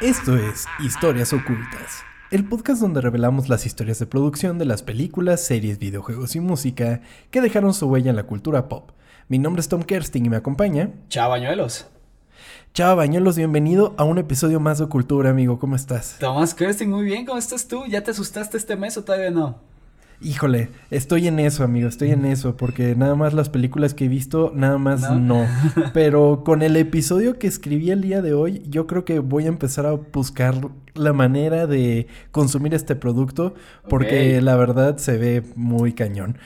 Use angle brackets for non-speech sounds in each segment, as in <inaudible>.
Esto es Historias Ocultas, el podcast donde revelamos las historias de producción de las películas, series, videojuegos y música que dejaron su huella en la cultura pop. Mi nombre es Tom Kersting y me acompaña. Chao, Bañuelos. Chao, Bañuelos, bienvenido a un episodio más de Cultura, amigo. ¿Cómo estás? Tomás Kersting, muy bien. ¿Cómo estás tú? ¿Ya te asustaste este mes o todavía no? Híjole, estoy en eso, amigo, estoy en eso, porque nada más las películas que he visto, nada más no. <laughs> Pero con el episodio que escribí el día de hoy, yo creo que voy a empezar a buscar la manera de consumir este producto, porque la verdad se ve muy cañón.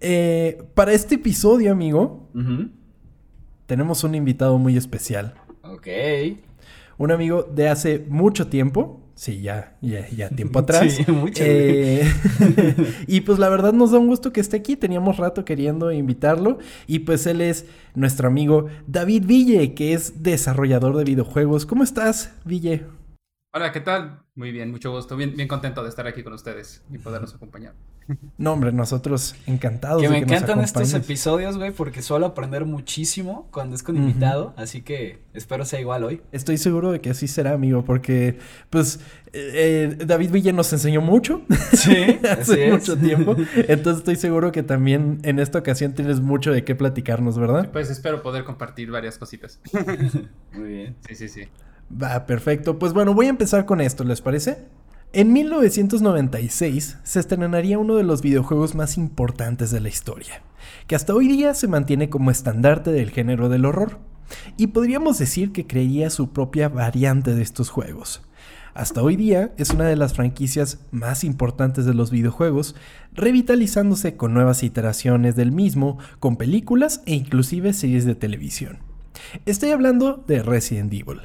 Eh, para este episodio, amigo, tenemos un invitado muy especial. Ok. Un amigo de hace mucho tiempo. Sí, ya, ya, ya <laughs> tiempo atrás. Sí, mucho. Eh, <laughs> y pues la verdad nos da un gusto que esté aquí. Teníamos rato queriendo invitarlo. Y pues él es nuestro amigo David Ville, que es desarrollador de videojuegos. ¿Cómo estás, Ville? Hola, ¿qué tal? Muy bien, mucho gusto. Bien, bien contento de estar aquí con ustedes y podernos acompañar. <laughs> No, hombre, nosotros encantados. Que de me nos encantan estos episodios, güey, porque suelo aprender muchísimo cuando es con invitado. Así que espero sea igual hoy. Estoy seguro de que así será, amigo, porque, pues, eh, eh, David Ville nos enseñó mucho. <laughs> Sí, <laughs> así hace es. mucho tiempo. Entonces estoy seguro que también en esta ocasión tienes mucho de qué platicarnos, ¿verdad? Pues espero poder compartir varias cositas. Muy bien. Sí, sí, sí. Va, perfecto. Pues bueno, voy a empezar con esto, ¿les parece? En 1996 se estrenaría uno de los videojuegos más importantes de la historia, que hasta hoy día se mantiene como estandarte del género del horror, y podríamos decir que creía su propia variante de estos juegos. Hasta hoy día es una de las franquicias más importantes de los videojuegos, revitalizándose con nuevas iteraciones del mismo, con películas e inclusive series de televisión. Estoy hablando de Resident Evil.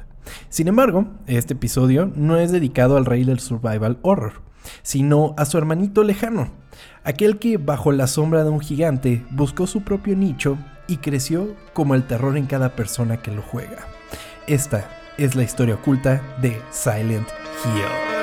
Sin embargo, este episodio no es dedicado al rey del survival horror, sino a su hermanito lejano, aquel que bajo la sombra de un gigante buscó su propio nicho y creció como el terror en cada persona que lo juega. Esta es la historia oculta de Silent Hill.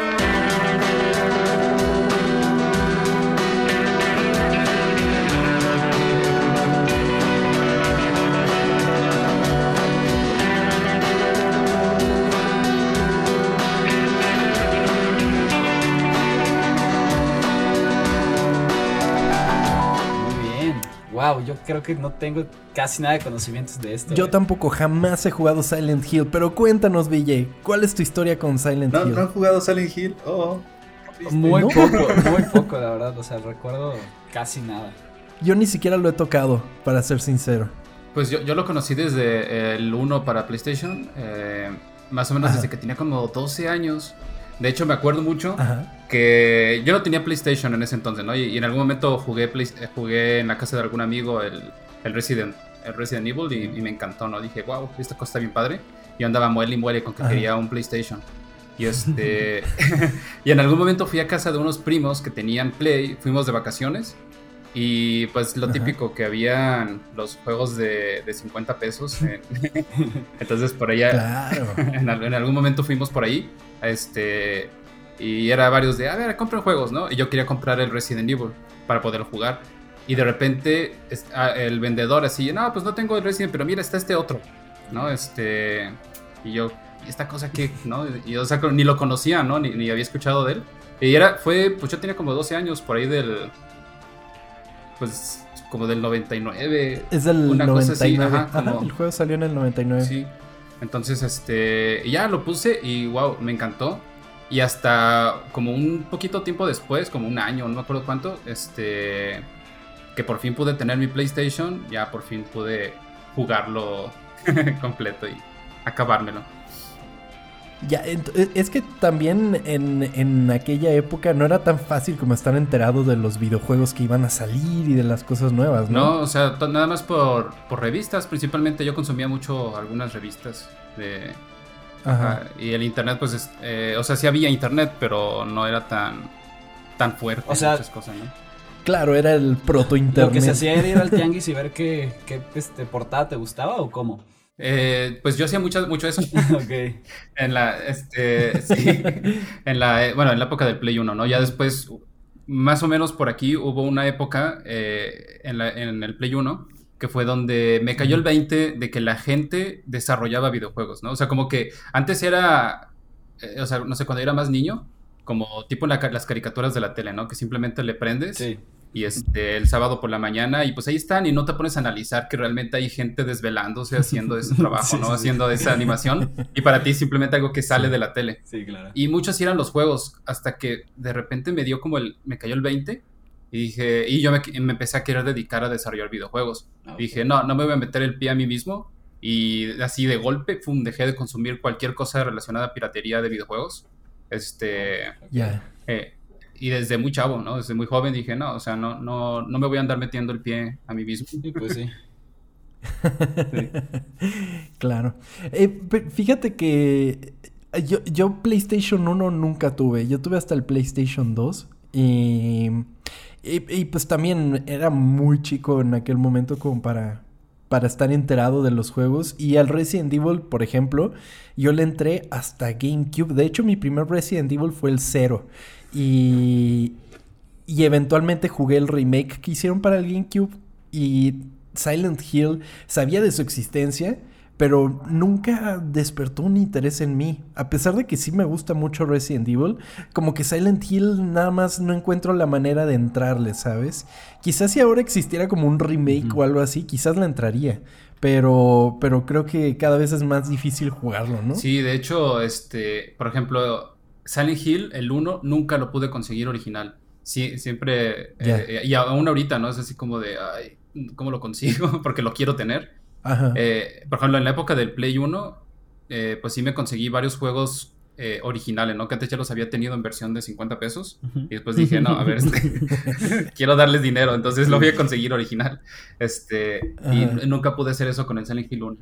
Creo que no tengo casi nada de conocimientos de esto. Yo güey. tampoco jamás he jugado Silent Hill, pero cuéntanos, Ville, ¿cuál es tu historia con Silent ¿No, Hill? ¿No han jugado Silent Hill? Oh. Muy ¿No? poco, muy poco, la verdad. O sea, recuerdo casi nada. Yo ni siquiera lo he tocado, para ser sincero. Pues yo, yo lo conocí desde el 1 para PlayStation, eh, más o menos Ajá. desde que tenía como 12 años. De hecho, me acuerdo mucho Ajá. que yo no tenía PlayStation en ese entonces, ¿no? Y, y en algún momento jugué, Play- eh, jugué en la casa de algún amigo el, el Resident, el Resident Evil y, y me encantó, ¿no? Dije, wow, esta cosa está bien padre. Y yo andaba muele y muele con que Ajá. quería un PlayStation. Y <laughs> este. <laughs> y en algún momento fui a casa de unos primos que tenían Play, fuimos de vacaciones. Y pues lo Ajá. típico que habían los juegos de, de 50 pesos. en- <laughs> Entonces por allá, Claro. <laughs> en, al- en algún momento fuimos por ahí. Este. Y era varios de, a ver, compren juegos, ¿no? Y yo quería comprar el Resident Evil para poder jugar. Y de repente ah, el vendedor así, no, pues no tengo el Resident, pero mira, está este otro, ¿no? Este. Y yo, ¿y esta cosa qué? <laughs> ¿No? Y yo, o sea, ni lo conocía, ¿no? Ni, ni había escuchado de él. Y era, fue, pues yo tenía como 12 años por ahí del. Pues como del 99. Es del Una cosa así, 99. ajá, Ajá, como- el juego salió en el 99. Sí. Entonces, este, ya lo puse y wow, me encantó. Y hasta como un poquito tiempo después, como un año, no me acuerdo cuánto, este, que por fin pude tener mi PlayStation, ya por fin pude jugarlo <laughs> completo y acabármelo. Ya, e- es que también en, en aquella época no era tan fácil como estar enterado de los videojuegos que iban a salir y de las cosas nuevas, ¿no? No, o sea, nada más por, por revistas, principalmente yo consumía mucho algunas revistas de... Ajá. ah, y el internet, pues, es- eh, o sea, sí había internet, pero no era tan, tan fuerte O sea, muchas cosas, ¿no? Claro, era el proto internet. Lo que se hacía era ir al <laughs> tianguis y ver qué, qué este, portada te gustaba o cómo. Eh, pues yo hacía mucho, mucho eso <laughs> en la, este, sí, en la, eh, bueno, en la época del Play 1, ¿no? Ya después, más o menos por aquí hubo una época eh, en, la- en el Play 1 que fue donde me cayó el 20 de que la gente desarrollaba videojuegos, ¿no? O sea, como que antes era eh, o sea, no sé, cuando era más niño, como tipo en la ca- las caricaturas de la tele, ¿no? Que simplemente le prendes Sí. Y este, el sábado por la mañana y pues ahí están y no te pones a analizar que realmente hay gente desvelándose haciendo ese <laughs> trabajo, Sí, ¿no? sí, sí. Haciendo esa animación y para ti simplemente algo que sale de la tele. Sí, claro. Y muchos eran los juegos, hasta que de repente me dio como el, me cayó el 20 y dije, y yo me, me empecé a querer dedicar a desarrollar videojuegos. Ah. Dije, no, no me voy a meter el pie a mí mismo. Y así de golpe, pum, dejé de consumir cualquier cosa relacionada a piratería de videojuegos. Este, Ya. eh, y desde muy chavo, ¿no? Desde muy joven dije, no, o sea, no, no, no me voy a andar metiendo el pie a mí mismo. Pues sí. <laughs> Claro. Eh, fíjate que eh, yo, yo PlayStation 1 nunca tuve. Yo tuve hasta el PlayStation 2. Y, y, y, pues también era muy chico en aquel momento como para, para estar enterado de los juegos. Y al Resident Evil, por ejemplo, yo le entré hasta GameCube. De hecho, mi primer Resident Evil fue el 0. Y, y eventualmente jugué el remake que hicieron para el GameCube. Y Silent Hill sabía de su existencia, pero nunca despertó un interés en mí. A pesar de que sí me gusta mucho Resident Evil, como que Silent Hill nada más no encuentro la manera de entrarle, ¿sabes? Quizás si ahora existiera como un remake o algo así, quizás le entraría. Pero, pero creo que cada vez es más difícil jugarlo, ¿no? Sí, de hecho, este, por ejemplo, Silent Hill, el 1, nunca lo pude conseguir original. Sí, siempre, Ya. eh, y aún ahorita, ¿no? Es así como de, ay, ¿cómo lo consigo? <laughs> Porque lo quiero tener. Ajá. Eh, por ejemplo, en la época del Play 1, eh, pues sí me conseguí varios juegos eh, originales, ¿no? Que antes ya los había tenido en versión de 50 pesos. Ujú. Y después dije, no, a ver, este, <laughs> <laughs> quiero darles dinero, entonces lo voy a conseguir original. Este, y nunca pude hacer eso con el Silent Hill 1.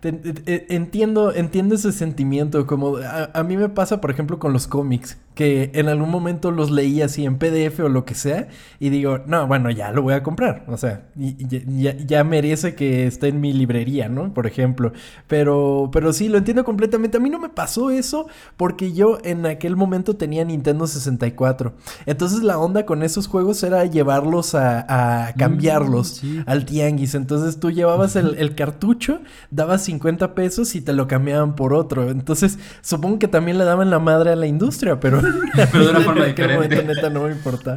Te- te- te- entiendo, entiendo ese sentimiento. Como a, a mí me pasa, por ejemplo, con los cómics, que en algún momento los leí así en PDF o lo que sea, y digo, no, bueno, ya lo voy a comprar. O sea, y- y ya, ya- merece que esté en mi librería, ¿no? Por ejemplo. Pero, pero sí, lo entiendo completamente. A mí no me pasó eso porque yo en aquel momento tenía Nintendo 64. Entonces la onda con esos juegos era llevarlos a, a cambiarlos sí. al tianguis. Entonces tú llevabas el, el cartucho, dabas 50 pesos y te lo cambiaban por otro. Entonces supongo que también le daban la madre a la industria, pero, <laughs> Pero de una forma <laughs> en diferente. momento, neta no me importa.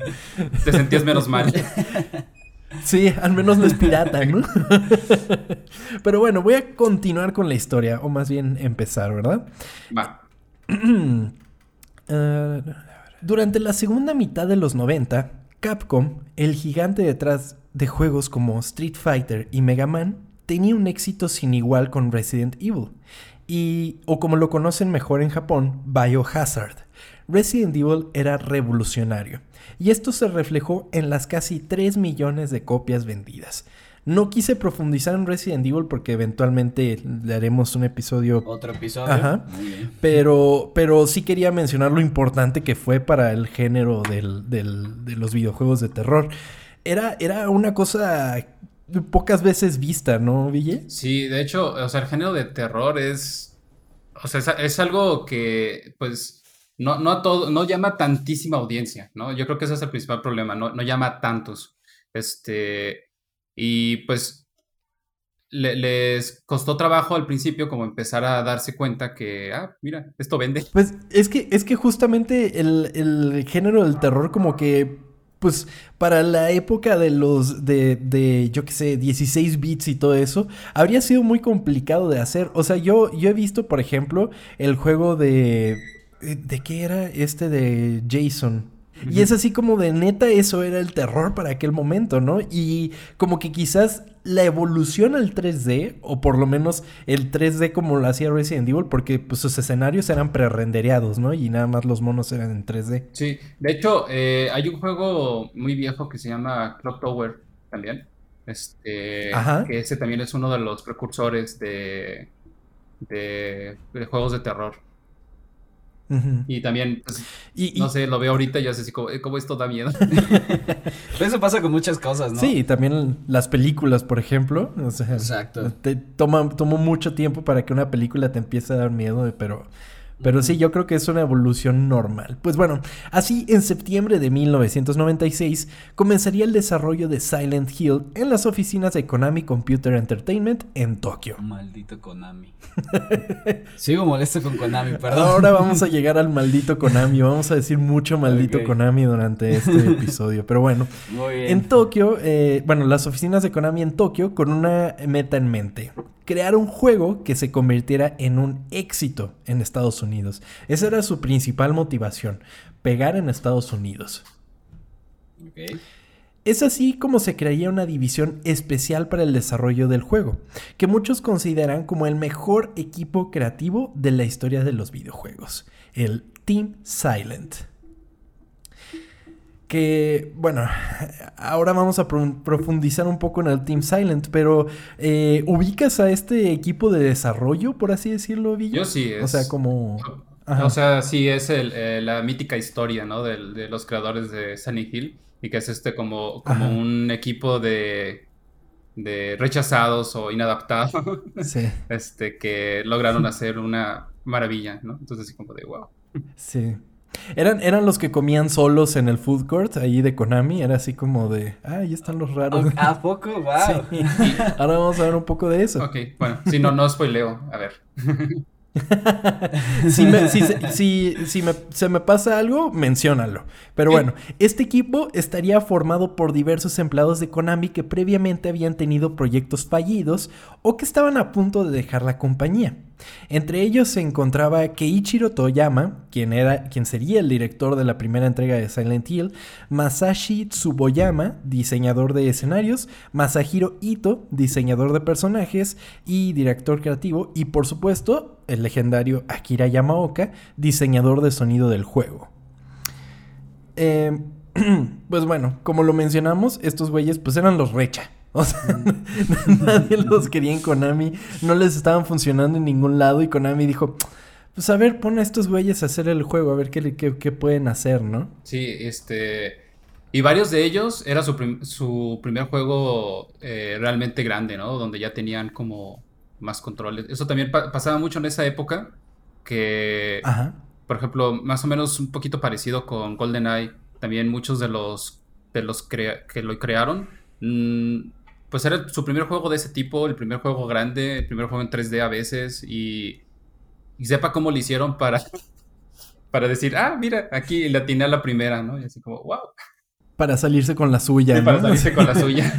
Te sentías menos mal. <laughs> Sí, al menos no es pirata, ¿no? pero bueno, voy a continuar con la historia, o más bien empezar, ¿verdad? Va. <clears throat> Ah, durante la segunda mitad de los 90, Capcom, el gigante detrás de juegos como Street Fighter y Mega Man, tenía un éxito sin igual con Resident Evil. Y, o como lo conocen mejor en Japón, Biohazard. Resident Evil era revolucionario. Y esto se reflejó en las casi 3 millones de copias vendidas. No quise profundizar en Resident Evil porque eventualmente le haremos un episodio Otro episodio. Ajá. Muy bien. pero, pero sí quería mencionar lo importante que fue para el género del- del- de los videojuegos de terror. Era, era una cosa pocas veces vista, ¿no, Ville? Sí, de hecho, o sea, el género de terror es. O sea, es, es algo que, pues, no, no a todo, no llama tantísima audiencia, ¿no? Yo creo que ese es el principal problema, no, no llama a tantos. Este. Y pues. le- les costó trabajo al principio como empezar a darse cuenta que, ah, mira, esto vende. Pues es que, es que justamente el, el género del terror como que, pues para la época de los, de, de yo qué sé, 16 bits y todo eso, habría sido muy complicado de hacer. O sea, yo, yo he visto, por ejemplo, el juego de... ¿De qué era este de Jason? Y es así como de neta, eso era el terror para aquel momento, ¿no? Y como que quizás la evolución al 3D, o por lo menos el 3D como lo hacía Resident Evil, porque pues sus escenarios eran pre-rendereados, ¿no? Y nada más los monos eran en 3D. Sí, de hecho, eh, hay un juego muy viejo que se llama Clock Tower también. Este, Ajá. que ese también es uno de los precursores de, de, de juegos de terror. Y también, pues, Y, y- no sé, lo veo ahorita y ya sé así como, eh, como esto da miedo. <laughs> Pero eso pasa con muchas cosas, ¿no? Sí, también las películas, por ejemplo. O sea, Exacto. Te toma, tomó mucho tiempo para que una película te empiece a dar miedo, pero, Pero sí, yo creo que es una evolución normal. Pues bueno, así en septiembre de 1996 comenzaría el desarrollo de Silent Hill en las oficinas de Konami Computer Entertainment en Tokio. Maldito Konami. <laughs> Sigo molesto con Konami, perdón. Ahora vamos a llegar al maldito Konami. Vamos a decir mucho maldito. Konami durante este <laughs> episodio. Pero bueno, Muy bien. en Tokio, eh, bueno, las oficinas de Konami en Tokio con una meta en mente. Crear un juego que se convirtiera en un éxito en Estados Unidos. Esa era su principal motivación, pegar en Estados Unidos. Es así como se crearía una división especial para el desarrollo del juego, que muchos consideran como el mejor equipo creativo de la historia de los videojuegos, el Team Silent. Que, bueno, ahora vamos a pro- profundizar un poco en el Team Silent, pero eh, ¿ubicas a este equipo de desarrollo, por así decirlo, Villa? Yo sí, O sea, es- como... Ajá. O sea, sí, es el, eh, la mítica historia, ¿no? Del- De, los creadores de Silent Hill y que es este como, como Ajá. un equipo de, de rechazados o inadaptados, <laughs> Sí, este, que lograron <laughs> hacer una maravilla, ¿no? Entonces, así como de wow. sí. Eran, eran los que comían solos en el food court ahí de Konami. Era así como de, ah, ahí están los raros. ¿A poco? <laughs> ¡Wow! Sí. Ahora vamos a ver un poco de eso. Ok, bueno, si no, no spoileo. A ver. <laughs> Si, me- si si- si me- se me pasa algo, menciónalo. Pero bueno, este equipo estaría formado por diversos empleados de Konami que previamente habían tenido proyectos fallidos o que estaban a punto de dejar la compañía. Entre ellos se encontraba Keiichiro Toyama, quien, era, quien sería el director de la primera entrega de Silent Hill, Masashi Tsuboyama, diseñador de escenarios, Masahiro Ito, diseñador de personajes y director creativo, y por supuesto el legendario Akira Yamaoka, diseñador de sonido del juego. Eh, <clears throat> pues bueno, como lo mencionamos, estos güeyes pues eran los recha. O sea, <laughs> nadie los quería en Konami, no les estaban funcionando en ningún lado y Konami dijo, pues a ver, pon a estos güeyes a hacer el juego, a ver qué, qué- qué pueden hacer, ¿no? Sí, este. Y varios de ellos era su, prim- su primer juego eh, realmente grande, ¿no? Donde ya tenían como más controles. Eso también pa- pasaba mucho en esa época. Que, Ajá. por ejemplo, más o menos un poquito parecido con GoldenEye. También muchos de los, de los que lo crearon. mm, pues era su primer juego de ese tipo, el primer juego grande, el primer juego en 3D a veces. Y, sepa cómo lo hicieron para, <laughs> para decir, ah, mira, aquí la atiné a la primera, ¿no? Y así como, wow. Para salirse con la suya, Sí, ¿no? para salirse con la <laughs> suya.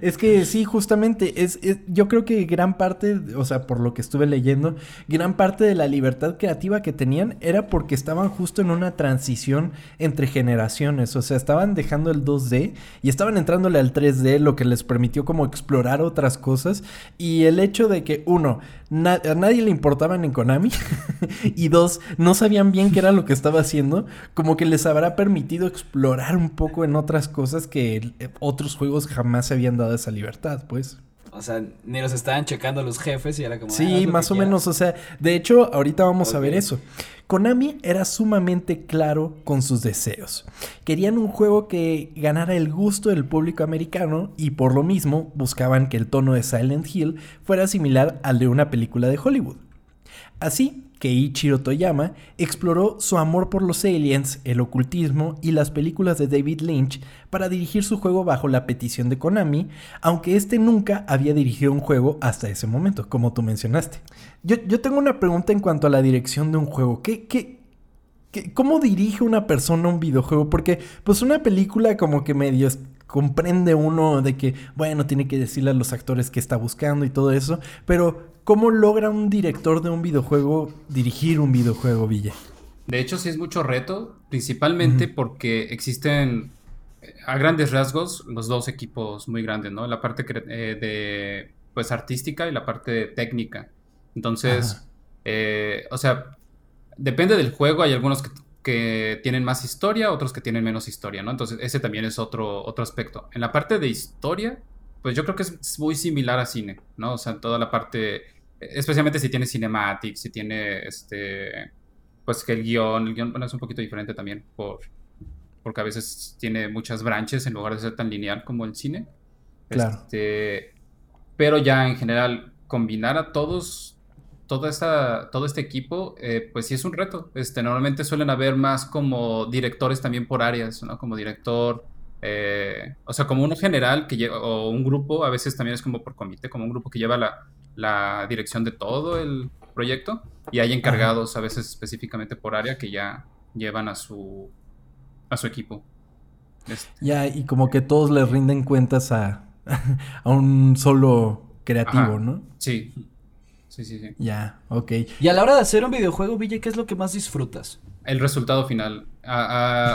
es que sí, justamente, es, es- yo creo que gran parte, o sea, por lo que estuve leyendo, gran parte de la libertad creativa que tenían era porque estaban justo en una transición entre generaciones, o sea, estaban dejando el 2D y estaban entrándole al 3D, lo que les permitió como explorar otras cosas y el hecho de que uno, na- a nadie le importaban en Konami <laughs> y dos, no sabían bien qué era lo que estaba haciendo, como que les habrá permitido explorar un poco en otras cosas que eh, otros juegos jamás se habían dado esa libertad, pues. O sea, ni los estaban checando los jefes y era como. "Ah, Sí, lo más o menos, o sea, de hecho, ahorita vamos a ver eso. Konami era sumamente claro con sus deseos. Querían un juego que ganara el gusto del público americano y por lo mismo buscaban que el tono de Silent Hill fuera similar al de una película de Hollywood. Así que Ichiro Toyama exploró su amor por los aliens, el ocultismo y las películas de David Lynch para dirigir su juego bajo la petición de Konami, aunque este nunca había dirigido un juego hasta ese momento, como tú mencionaste. Yo, yo tengo una pregunta en cuanto a la dirección de un juego. ¿Qué, qué, cómo dirige una persona un videojuego? Porque pues una película como que medio comprende uno de que, bueno, tiene que decirle a los actores que está buscando y todo eso, pero ¿cómo logra un director de un videojuego dirigir un videojuego, Villa? De hecho, sí es mucho reto, principalmente porque existen eh, a grandes rasgos los dos equipos muy grandes, ¿no? La parte eh, de, pues, artística y la parte técnica. Entonces, eh, o sea, depende del juego, hay algunos que, que tienen más historia, otros que tienen menos historia, ¿no? Entonces, ese también es otro, otro aspecto. En la parte de historia, pues yo creo que es muy similar a cine, ¿no? O sea, toda la parte, especialmente si tiene cinematics, si tiene, este, pues que el guion, el guion bueno, es un poquito diferente también, por, porque a veces tiene muchas branches en lugar de ser tan lineal como el cine. Claro. Este, pero ya en general, combinar a todos toda esta, todo este equipo, eh, pues sí es un reto. Este, normalmente suelen haber más como directores también por áreas, ¿no? Como director, eh, o sea, como uno general que lleva, o un grupo, a veces también es como por comité, como un grupo que lleva la, la dirección de todo el proyecto y hay encargados a veces específicamente por área que ya llevan a su, a su equipo. Este. Ya, y como que todos les rinden cuentas a, <laughs> a un solo creativo, ¿no? Sí. Sí, sí, sí. Ya, ok. Y a la hora de hacer un videojuego, Ville, ¿qué es lo que más disfrutas? El resultado final.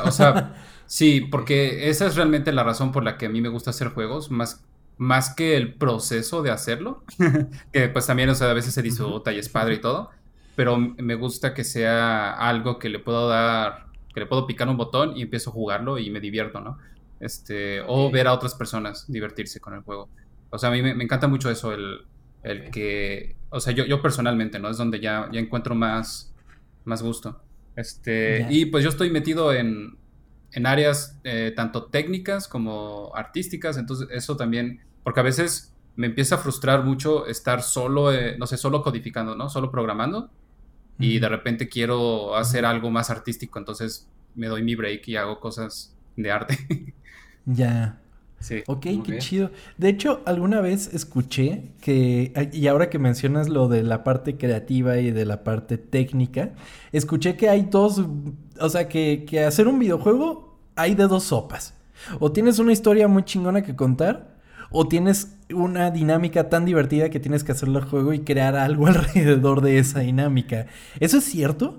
o sea, <laughs> sí, porque esa es realmente la razón por la que a mí me gusta hacer juegos, más, más que el proceso de hacerlo, <laughs> que pues también, o sea, a veces se disfruta y es padre y todo, pero me gusta que sea algo que le puedo dar, que le puedo picar un botón y empiezo a jugarlo y me divierto, ¿no? Este, o ver a otras personas divertirse con el juego. O sea, a mí me, encanta mucho eso, el, el, que, o sea, yo, yo personalmente, ¿no? Es donde ya, ya encuentro más, más gusto. Este, y pues yo estoy metido en, en áreas eh, tanto técnicas como artísticas, entonces eso también, porque a veces me empieza a frustrar mucho estar solo, eh, no sé, solo codificando, ¿no? Solo programando y de repente quiero hacer algo más artístico, entonces me doy mi break y hago cosas de arte. <laughs> ya. Sí. Ok, qué chido. De hecho, alguna vez escuché que, y ahora que mencionas lo de la parte creativa y de la parte técnica, escuché que hay dos, o sea, que, que hacer un videojuego hay de dos sopas. O tienes una historia muy chingona que contar, o tienes una dinámica tan divertida que tienes que hacerlo al juego y crear algo <laughs> alrededor de esa dinámica. ¿Eso es cierto?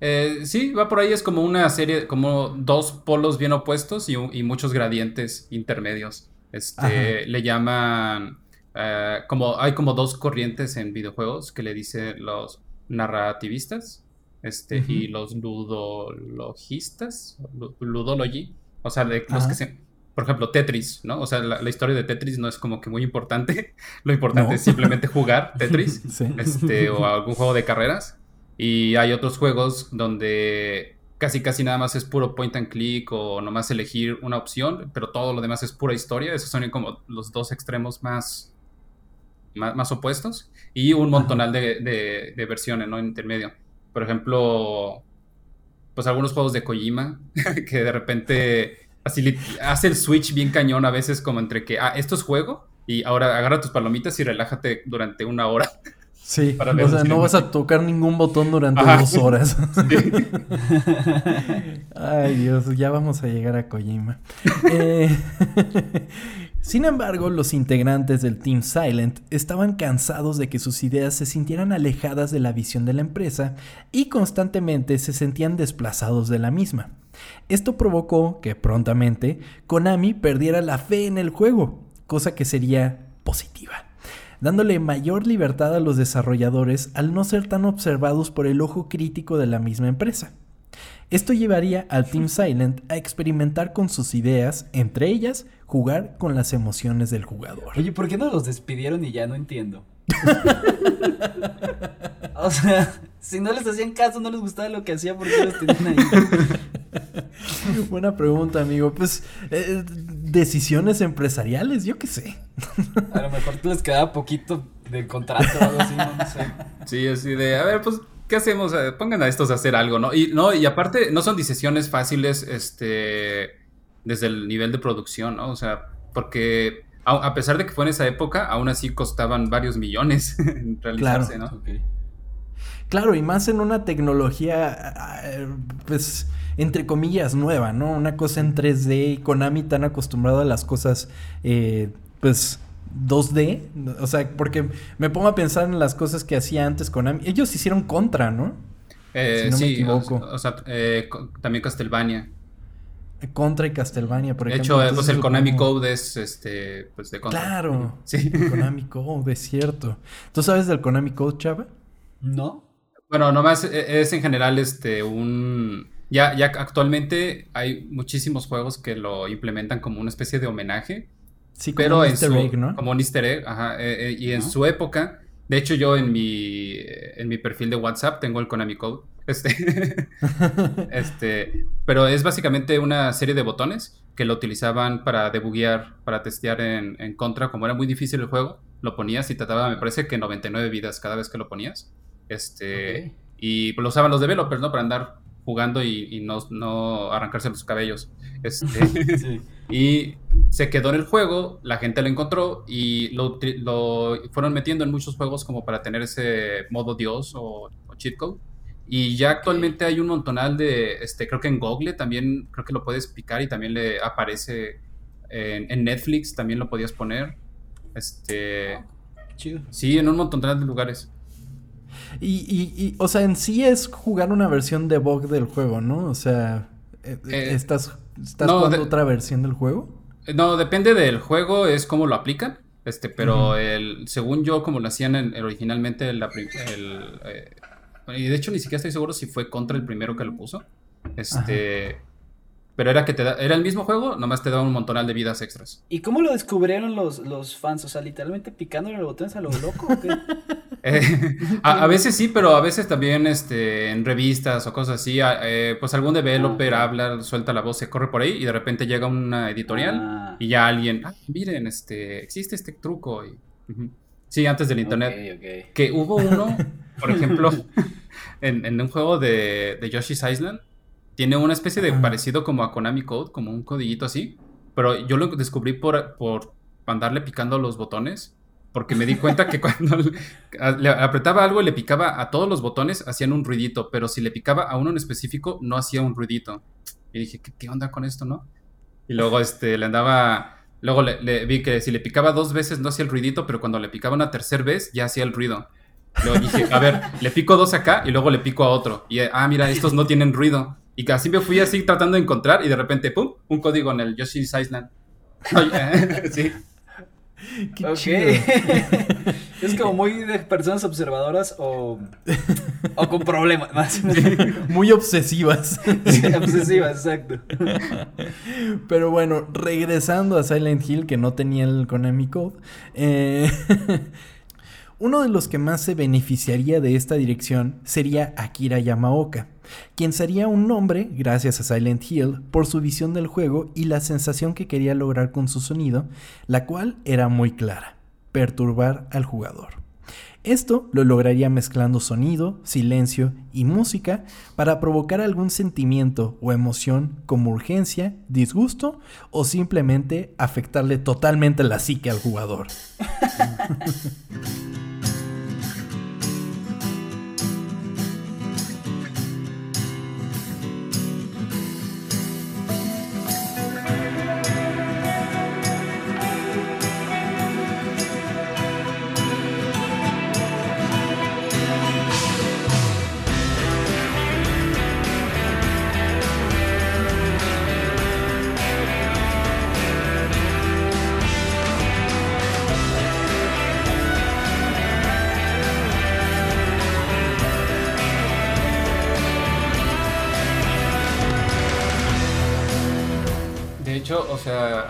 Eh, sí, va por ahí, es como una serie, como dos polos bien opuestos y, muchos gradientes intermedios. Este, le llaman, eh, como hay como dos corrientes en videojuegos que le dicen los narrativistas este, y los ludologistas, ludology, o sea, de los que se, por ejemplo, Tetris, ¿no? O sea, la, historia de Tetris no es como que muy importante, <laughs> lo importante es simplemente jugar <laughs> Tetris, este, o <laughs> algún juego de carreras. Y hay otros juegos donde casi casi nada más es puro point and click o nomás elegir una opción, pero todo lo demás es pura historia. Esos son como los dos extremos más, más, opuestos. Y un montonal de, de, versiones, ¿no? En intermedio. Por ejemplo, pues algunos juegos de Kojima, que de repente así hace el switch bien cañón a veces como entre que, ah, esto es juego y ahora agarra tus palomitas y relájate durante una hora. Sí, <laughs> o sea, no vas a tocar ningún botón durante dos horas. <laughs> <laughs> Ay, Dios, ya vamos a llegar a Kojima. Eh, sin embargo, los integrantes del Team Silent estaban cansados de que sus ideas se sintieran alejadas de la visión de la empresa y constantemente se sentían desplazados de la misma. Esto provocó que prontamente Konami perdiera la fe en el juego, cosa que sería positiva dándole mayor libertad a los desarrolladores al no ser tan observados por el ojo crítico de la misma empresa. Esto llevaría al Team Silent a experimentar con sus ideas, entre ellas jugar con las emociones del jugador. Oye, ¿por qué no los despidieron y ya no entiendo? <laughs> o sea, si no les hacían caso, no les gustaba lo que hacía, ¿por qué los tenían ahí? <laughs> Buena pregunta, amigo. Pues, eh, decisiones empresariales, yo qué sé. <laughs> A lo mejor les quedaba poquito de contrato o algo así, no, sé. Sí, así de, a ver, pues, ¿qué hacemos? Eh, pongan a estos a hacer algo, ¿no? Y, no, y aparte, no son decisiones fáciles, este, desde el nivel de producción, ¿no? O sea, porque a, pesar de que fue en esa época, aún así costaban varios millones <laughs> realizarse, claro. ¿no? Claro, y más en una tecnología, pues entre comillas, nueva, ¿no? Una cosa en 3D y Konami tan acostumbrado a las cosas, eh, pues, 2D. O sea, porque me pongo a pensar en las cosas que hacía antes Konami. Ellos hicieron Contra, ¿no? Eh, si no sí, me equivoco. O, sea, eh, también Castlevania. Contra y Castlevania, por ejemplo. De hecho, pues el Konami Code es este, pues de Contra. Claro. Sí. El <laughs> Konami Code, es cierto. ¿Tú sabes del Konami Code, Chava? No. Bueno, nomás es en general este un ya, ya actualmente hay muchísimos juegos que lo implementan como una especie de homenaje. Sí, como pero un easter egg, ¿no? Como un easter egg, ajá. Eh, eh, y en su época, de hecho yo en mi, en mi perfil de WhatsApp tengo el Konami Code. Este, <laughs> este, pero es básicamente una serie de botones que lo utilizaban para debuguear, para testear en, contra. Como era muy difícil el juego, lo ponías y trataba, me parece que 99 vidas cada vez que lo ponías. Este, Y lo usaban los developers, ¿no? Para andar jugando y, no, no, arrancarse los cabellos. Este, <laughs> Y se quedó en el juego, la gente lo encontró y lo, fueron metiendo en muchos juegos como para tener ese modo Dios o, o cheat code. Y ya actualmente hay un montonal de, este, creo que en Google también, creo que lo puedes picar y también le aparece en, Netflix, también lo podías poner. Este... Chido. Sí, en un montonal de lugares. Y, y, o sea, en sí es jugar una versión de bug del juego, ¿no? O sea, eh, eh, ¿estás, estás jugando otra versión del juego? No, depende del juego, es como lo aplican. Este, pero el, según yo, como lo hacían originalmente, el, eh, y de hecho ni siquiera estoy seguro si fue contra el primero que lo puso. Este. Pero era que te da, era el mismo juego, nomás te daba un montonal de vidas extras. ¿Y cómo lo descubrieron los, los fans? O sea, literalmente picándole los botones a lo loco. <laughs> Eh, a, veces sí, pero a veces también este, en revistas o cosas así, eh, pues algún developer ah, habla, suelta la voz, se corre por ahí y de repente llega una editorial ah. y ya alguien, ah, miren, este, existe este truco. Y, Sí, antes del internet. Que hubo uno, por ejemplo, <laughs> en, un juego de, de, Yoshi's Island, tiene una especie de parecido como a Konami Code, como un codillito así. Pero yo lo descubrí por, por andarle picando los botones. Porque me di cuenta que <laughs> cuando le apretaba algo y le picaba a todos los botones, hacían un ruidito. Pero si le picaba a uno en específico, no hacía un ruidito. Y dije, ¿qué, qué onda con esto, no? Y luego este, le andaba Luego le, vi que si le picaba dos veces no hacía el ruidito, pero cuando le picaba una tercera vez ya hacía el ruido. Luego dije, a ver, le pico dos acá y luego le pico a otro. Y, ah, mira, estos no tienen ruido. Y así me fui así tratando de encontrar y de repente, ¡pum! Un código en el Yoshi's Island. <laughs> sí. Qué <laughs> es como muy de personas observadoras o, o con problemas. Muy obsesivas. <laughs> obsesivas, exacto. Pero bueno, regresando a Silent Hill, que no tenía el Konami Code. Eh, uno de los que más se beneficiaría de esta dirección sería Akira Yamaoka quien sería un nombre, gracias a Silent Hill, por su visión del juego y la sensación que quería lograr con su sonido, la cual era muy clara, perturbar al jugador. Esto lo lograría mezclando sonido, silencio y música para provocar algún sentimiento o emoción como urgencia, disgusto o simplemente afectarle totalmente la psique al jugador. <laughs>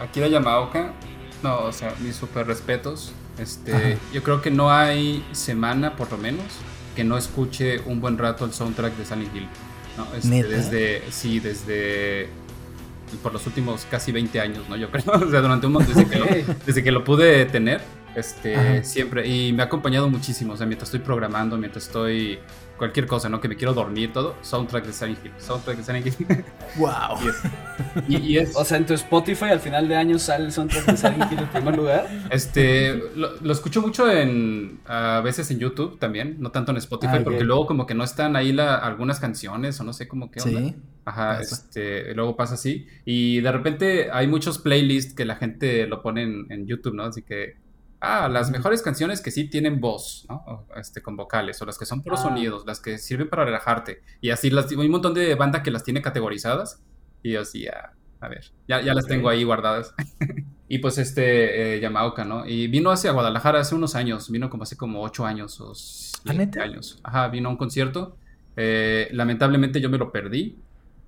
Akira Yamaoka, no, o sea, mis super respetos. Este, yo creo que no hay semana, por lo menos, que no escuche un buen rato el soundtrack de Silent Hill. ¿no? Este, desde, sí, desde por los últimos casi 20 años, ¿no? Yo creo, <laughs> o sea, durante un desde, que lo, desde que lo pude tener, este, siempre, y me ha acompañado muchísimo, o sea, mientras estoy programando, mientras estoy cualquier cosa, ¿no? Que me quiero dormir, todo. Soundtrack de Silent Hill. Soundtrack de Silent Hill. <laughs> ¡Wow! y, es, o sea, en tu Spotify al final de año sale el soundtrack de Silent Hill en primer lugar. Este, lo, escucho mucho en, a veces en YouTube también, no tanto en Spotify, ah, porque luego como que no están ahí la, algunas canciones o no sé cómo qué onda. Sí. Ajá, este, luego pasa así. Y de repente hay muchos playlists que la gente lo pone en, en YouTube, ¿no? Así que Ah, las mejores canciones que sí tienen voz, ¿no? Este, con vocales, o las que son puros ah. sonidos, las que sirven para relajarte. Y así las, hay un montón de banda que las tiene categorizadas. Y yo así, a ver, ya, ya las tengo ahí guardadas. <laughs> y pues este, eh, Yamaoka, ¿no? Y vino hacia Guadalajara hace unos años, vino como hace como ocho años o siete años. Ajá, vino a un concierto. Eh, lamentablemente yo me lo perdí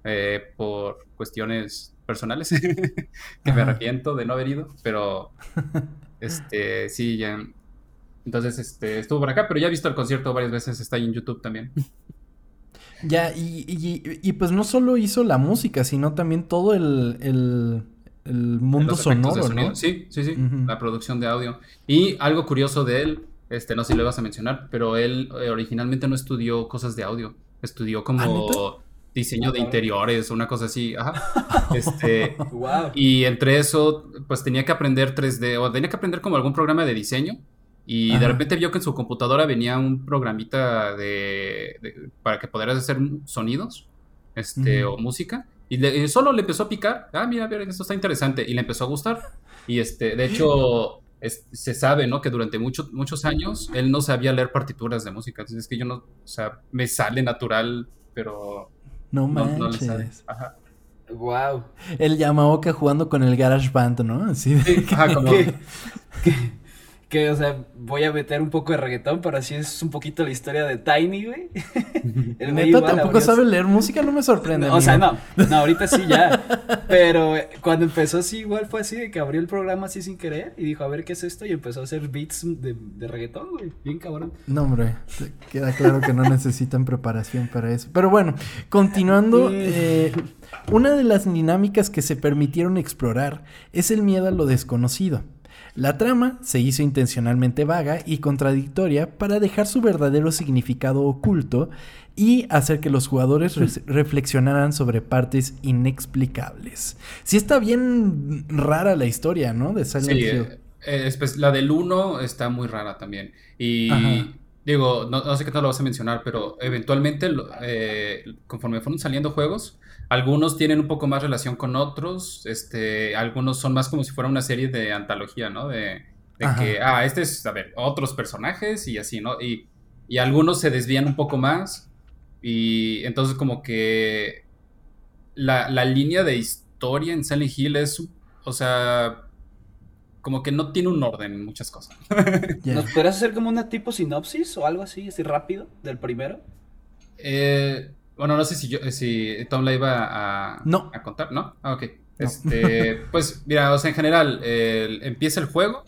eh, por cuestiones personales <laughs> que me arrepiento de no haber ido, pero <laughs> Este, sí, ya. Entonces, este, estuvo por acá, pero ya he visto el concierto varias veces, está ahí en YouTube también. <laughs> Ya, y, y, pues no solo hizo la música, sino también todo el, el, el mundo sonoro, ¿no? Sí, sí, sí, la producción de audio. Y algo curioso de él, este, no sé si lo vas a mencionar, pero él eh, originalmente no estudió cosas de audio, estudió como ¿Ah, diseño de interiores o una cosa así, ajá. <laughs> Este, Wow. y entre eso, pues tenía que aprender 3D o tenía que aprender como algún programa de diseño. Y de Ajá. repente vio que en su computadora venía un programita de, de- para que pudieras hacer sonidos este, Ujú. o música. Y le- y solo le empezó a picar. Ah, mira, mira, esto está interesante. Y le empezó a gustar. Y este, de hecho, es- se sabe, ¿no? Que durante muchos muchos años él no sabía leer partituras de música. Entonces es que yo no, o sea, me sale natural, pero No no, no le manches. Ajá. Wow. El Yamaoka jugando con el Garage Band, ¿no? Así de... Sí, ajá, como- Que, que, que, o sea, voy a meter un poco de reggaetón, pero así es un poquito la historia de Tiny, güey. <laughs> El Neta, igual tampoco abrió- sabe leer música, no me sorprende. No, o sea, no, no, ahorita sí ya. <laughs> Pero eh, cuando empezó así, igual fue así de que abrió el programa así sin querer y dijo, a ver qué es esto, y empezó a hacer beats de, de reggaetón, güey. Bien cabrón. No, hombre, queda claro que no necesitan preparación para eso. Pero bueno, continuando, <laughs> eh, una de las dinámicas que se permitieron explorar es el miedo a lo desconocido. La trama se hizo intencionalmente vaga y contradictoria para dejar su verdadero significado oculto y hacer que los jugadores re- <laughs> reflexionaran sobre partes inexplicables. Sí está bien rara la historia, ¿no? De Silent Sí, Hill. eh, eh, la del 1 está muy rara también. Y Ajá. Digo, no, no sé qué tal lo vas a mencionar, pero eventualmente, eh, conforme fueron saliendo juegos, algunos tienen un poco más relación con otros, este, algunos son más como si fuera una serie de antología, ¿no? De, de que, ah, este es, a ver, otros personajes y así, ¿no? Y, y algunos se desvían un poco más y entonces como que la, la línea de historia en Silent Hill es, o sea, como que no tiene un orden en muchas cosas. <laughs> ¿Nos podrías hacer como una tipo sinopsis o algo así, así rápido, del primero? Eh, bueno, no sé si yo, si Tom la iba a, No. a contar, ¿no? Ah, ok. Este, <laughs> pues mira, o sea, en general, empieza el juego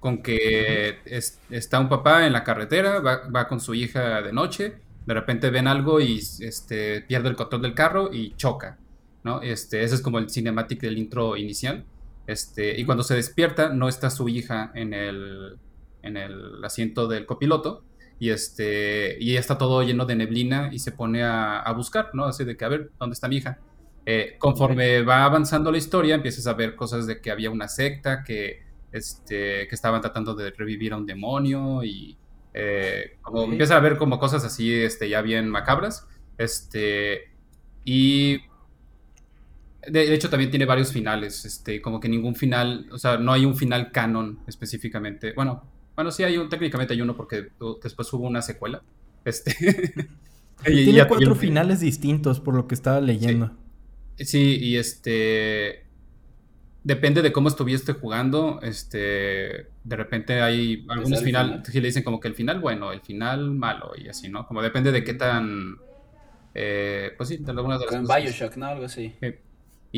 con que es- está un papá en la carretera, va, va con su hija de noche, de repente ven algo y este, pierde el control del carro y choca, ¿no? Este, ese es como el cinematic del intro inicial. Este, y cuando se despierta, no está su hija en el, en el asiento del copiloto. Y este, y ya está todo lleno de neblina y se pone a, a buscar, ¿no? Así de que, a ver, ¿dónde está mi hija? Eh, conforme va avanzando la historia, empiezas a ver cosas de que había una secta, que, este, que estaban tratando de revivir a un demonio y eh, como Ok. empiezas a ver como cosas así, este, ya bien macabras. Este, y de, de hecho también tiene varios finales, este, como que ningún final, o sea, no hay un final canon específicamente. Bueno, bueno, sí hay un, técnicamente hay uno porque después hubo una secuela. Este. <laughs> y Tiene cuatro finales distintos por lo que estaba leyendo. Sí, y este. Depende de cómo estuviste jugando. Este. De repente hay algunos el final, que le dicen como que el final bueno, el final malo, y así, ¿no? Como depende de qué tan. eh, pues sí, de algunas de las Como en cosas. Bioshock, ¿no? Algo así. Eh,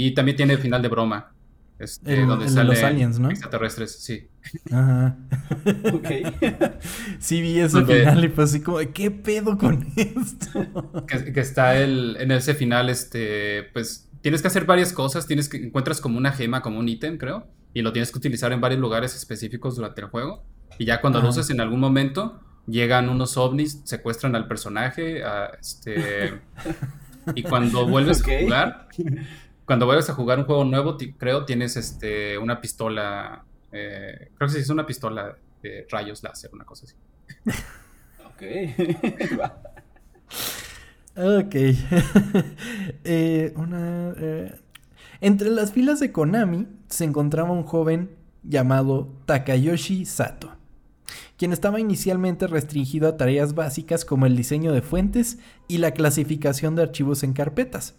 Y también tiene el final de broma. Este, El- donde el de los salen aliens, ¿no? Extraterrestres, sí. Ajá. <laughs> Ok. <laughs> Sí vi ese Donde- final y fue así como, de, ¿qué pedo con esto? Que, que está el, en ese final, este, pues tienes que hacer varias cosas, tienes que encuentras como una gema, como un ítem, creo, y lo tienes que utilizar en varios lugares específicos durante el juego. Y ya cuando lo usas en algún momento, llegan unos ovnis, secuestran al personaje, a, este, <laughs> y cuando vuelves a jugar, cuando vuelves a jugar un juego nuevo, creo, tienes este, una pistola, eh, creo que sí es una pistola de rayos láser, una cosa así. Ok. <laughs> Ok. <laughs> Eh, una, eh, Entre las filas de Konami se encontraba un joven llamado Takayoshi Sato, quien estaba inicialmente restringido a tareas básicas como el diseño de fuentes y la clasificación de archivos en carpetas.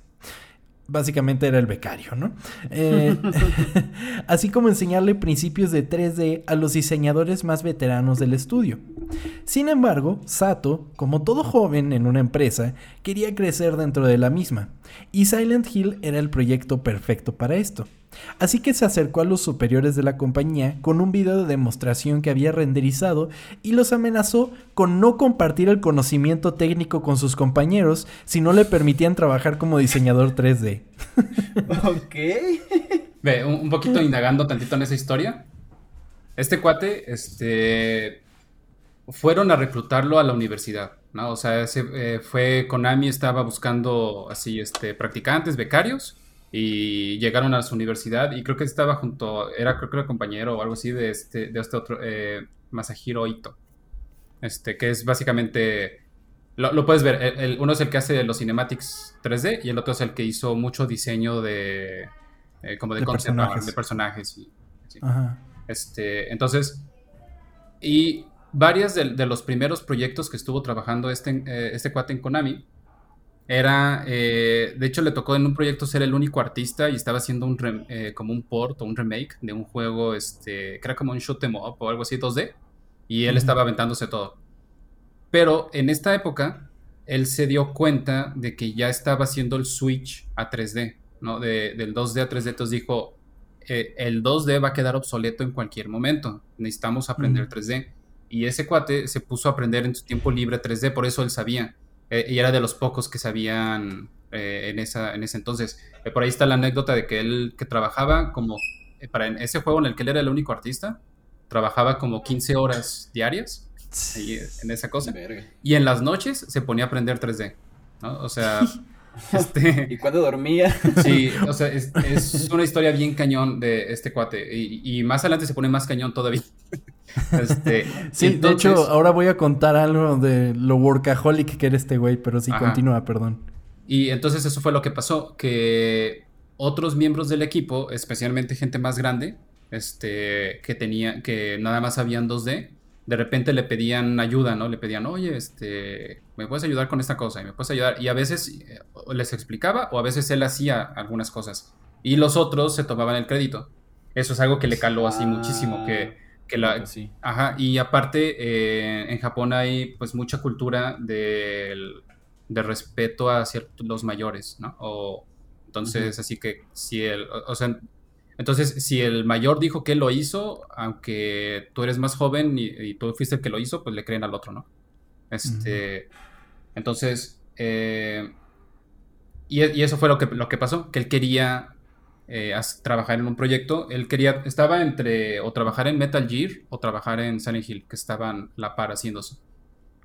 Básicamente era el becario, ¿no? Eh, <laughs> así como enseñarle principios de 3D a los diseñadores más veteranos del estudio. Sin embargo, Sato, como todo joven en una empresa, quería crecer dentro de la misma, y Silent Hill era el proyecto perfecto para esto. Así que se acercó a los superiores de la compañía con un video de demostración que había renderizado y los amenazó con no compartir el conocimiento técnico con sus compañeros si no le permitían trabajar como diseñador 3D. <laughs> ok. Ve, un, poquito indagando tantito en esa historia. Este cuate, este. fueron a reclutarlo a la universidad, ¿no? O sea, ese, eh, fue Konami estaba buscando así, este, practicantes, becarios, y llegaron a su universidad y creo que estaba junto, era creo que era compañero o algo así de este, de este otro, eh, Masahiro Ito, este, que es básicamente, lo, puedes ver, el, uno es el que hace los cinematics 3D y el otro es el que hizo mucho diseño de, eh, como de, personajes. de personajes. Y, Este, entonces, y varias de, los primeros proyectos que estuvo trabajando este, eh, este cuate en Konami, era, eh, de hecho le tocó en un proyecto ser el único artista y estaba haciendo un eh, como un port o un remake de un juego, este, que era como un shoot em up o algo así 2D, y él estaba aventándose todo. Pero en esta época, él se dio cuenta de que ya estaba haciendo el switch a 3D, ¿no? De, del 2D a 3D, entonces dijo, eh, el 2D va a quedar obsoleto en cualquier momento, necesitamos aprender 3D. Y ese cuate se puso a aprender en su tiempo libre 3D, por eso él sabía eh, y era de los pocos que sabían eh, en, esa, en ese entonces. Eh, por ahí está la anécdota de que él que trabajaba como, para ese juego en el que él era el único artista, trabajaba como 15 horas diarias en esa cosa. Y en las noches se ponía a aprender 3D, ¿no? O sea... <laughs> <laughs> Este, ¿Y cuando dormía? Sí, o sea, es, una historia bien cañón de este cuate. Y, más adelante se pone más cañón todavía. Este, sí, de hecho, ahora voy a contar algo de lo workaholic que era este güey, pero sí, continúa, perdón. Y entonces eso fue lo que pasó, que otros miembros del equipo, especialmente gente más grande, este, que tenía, que nada más habían 2D, de repente le pedían ayuda, ¿no? Le pedían, oye, este, ¿me puedes ayudar con esta cosa? Y me puedes ayudar. Y a veces eh, les explicaba o a veces él hacía algunas cosas. Y los otros se tomaban el crédito. Eso es algo que le caló así muchísimo, que, que la... Sí. Ajá, y aparte eh, en Japón hay pues mucha cultura de, de respeto hacia los mayores, ¿no? O, entonces, así que si el, o sea, entonces, si el mayor dijo que lo hizo, aunque tú eres más joven y, tú fuiste el que lo hizo, pues le creen al otro, ¿no? Este, Entonces, eh, y, eso fue lo que, lo que pasó, que él quería eh, trabajar en un proyecto, él quería, estaba entre o trabajar en Metal Gear o trabajar en Silent Hill, que estaban la par haciéndose.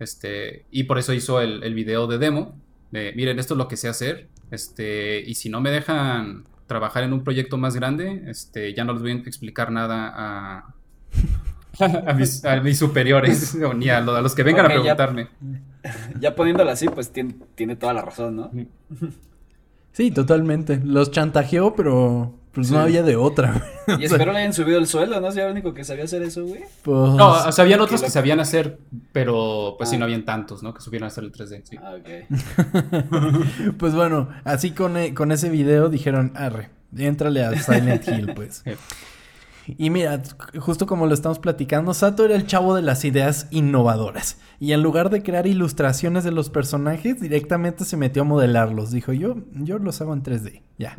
Este, y por eso hizo el, el video de demo, de, miren, esto es lo que sé hacer, este, y si no me dejan trabajar en un proyecto más grande, este, ya no les voy a explicar nada a, <laughs> a, mis, superiores, <laughs> ni a, los que vengan a preguntarme. <laughs> Ya, poniéndolo así, pues tiene, tiene, toda la razón, ¿no? Sí, totalmente. Los chantajeó, pero pues no había de otra. <laughs> Y espero le hayan subido el sueldo, ¿no? Si era el único que sabía hacer eso, güey. Pues... No, o sea, habían otros que, sabían hacer, pero pues sí, no ah. habían tantos, ¿no? Que supieran hacer el 3D, sí. Ah, ok. <laughs> pues bueno, así con, e, con ese video dijeron, arre, éntrale a Silent Hill, pues. <laughs> Y mira, justo como lo estamos platicando, Sato era el chavo de las ideas innovadoras. Y en lugar de crear ilustraciones de los personajes, directamente se metió a modelarlos. Dijo, yo, yo los hago en 3D. Ya.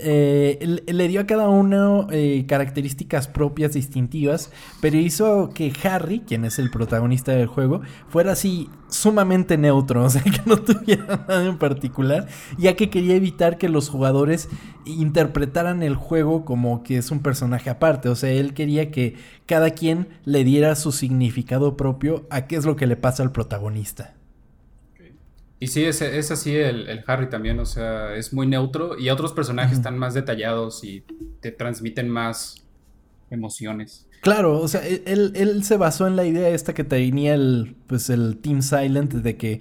Eh, le, dio a cada uno eh, características propias distintivas, pero hizo que Harry, quien es el protagonista del juego, fuera así sumamente neutro, <laughs> o sea, que no tuviera <laughs> nada en particular, ya que quería evitar que los jugadores interpretaran el juego como que es un personaje aparte, o sea, él quería que cada quien le diera su significado propio a qué es lo que le pasa al protagonista. Y sí, es, es así el, Harry también, o sea, es muy neutro y otros personajes están más detallados y te transmiten más emociones. Claro, o sea, e, él, él, se basó en la idea esta que tenía el, pues el Team Silent de que,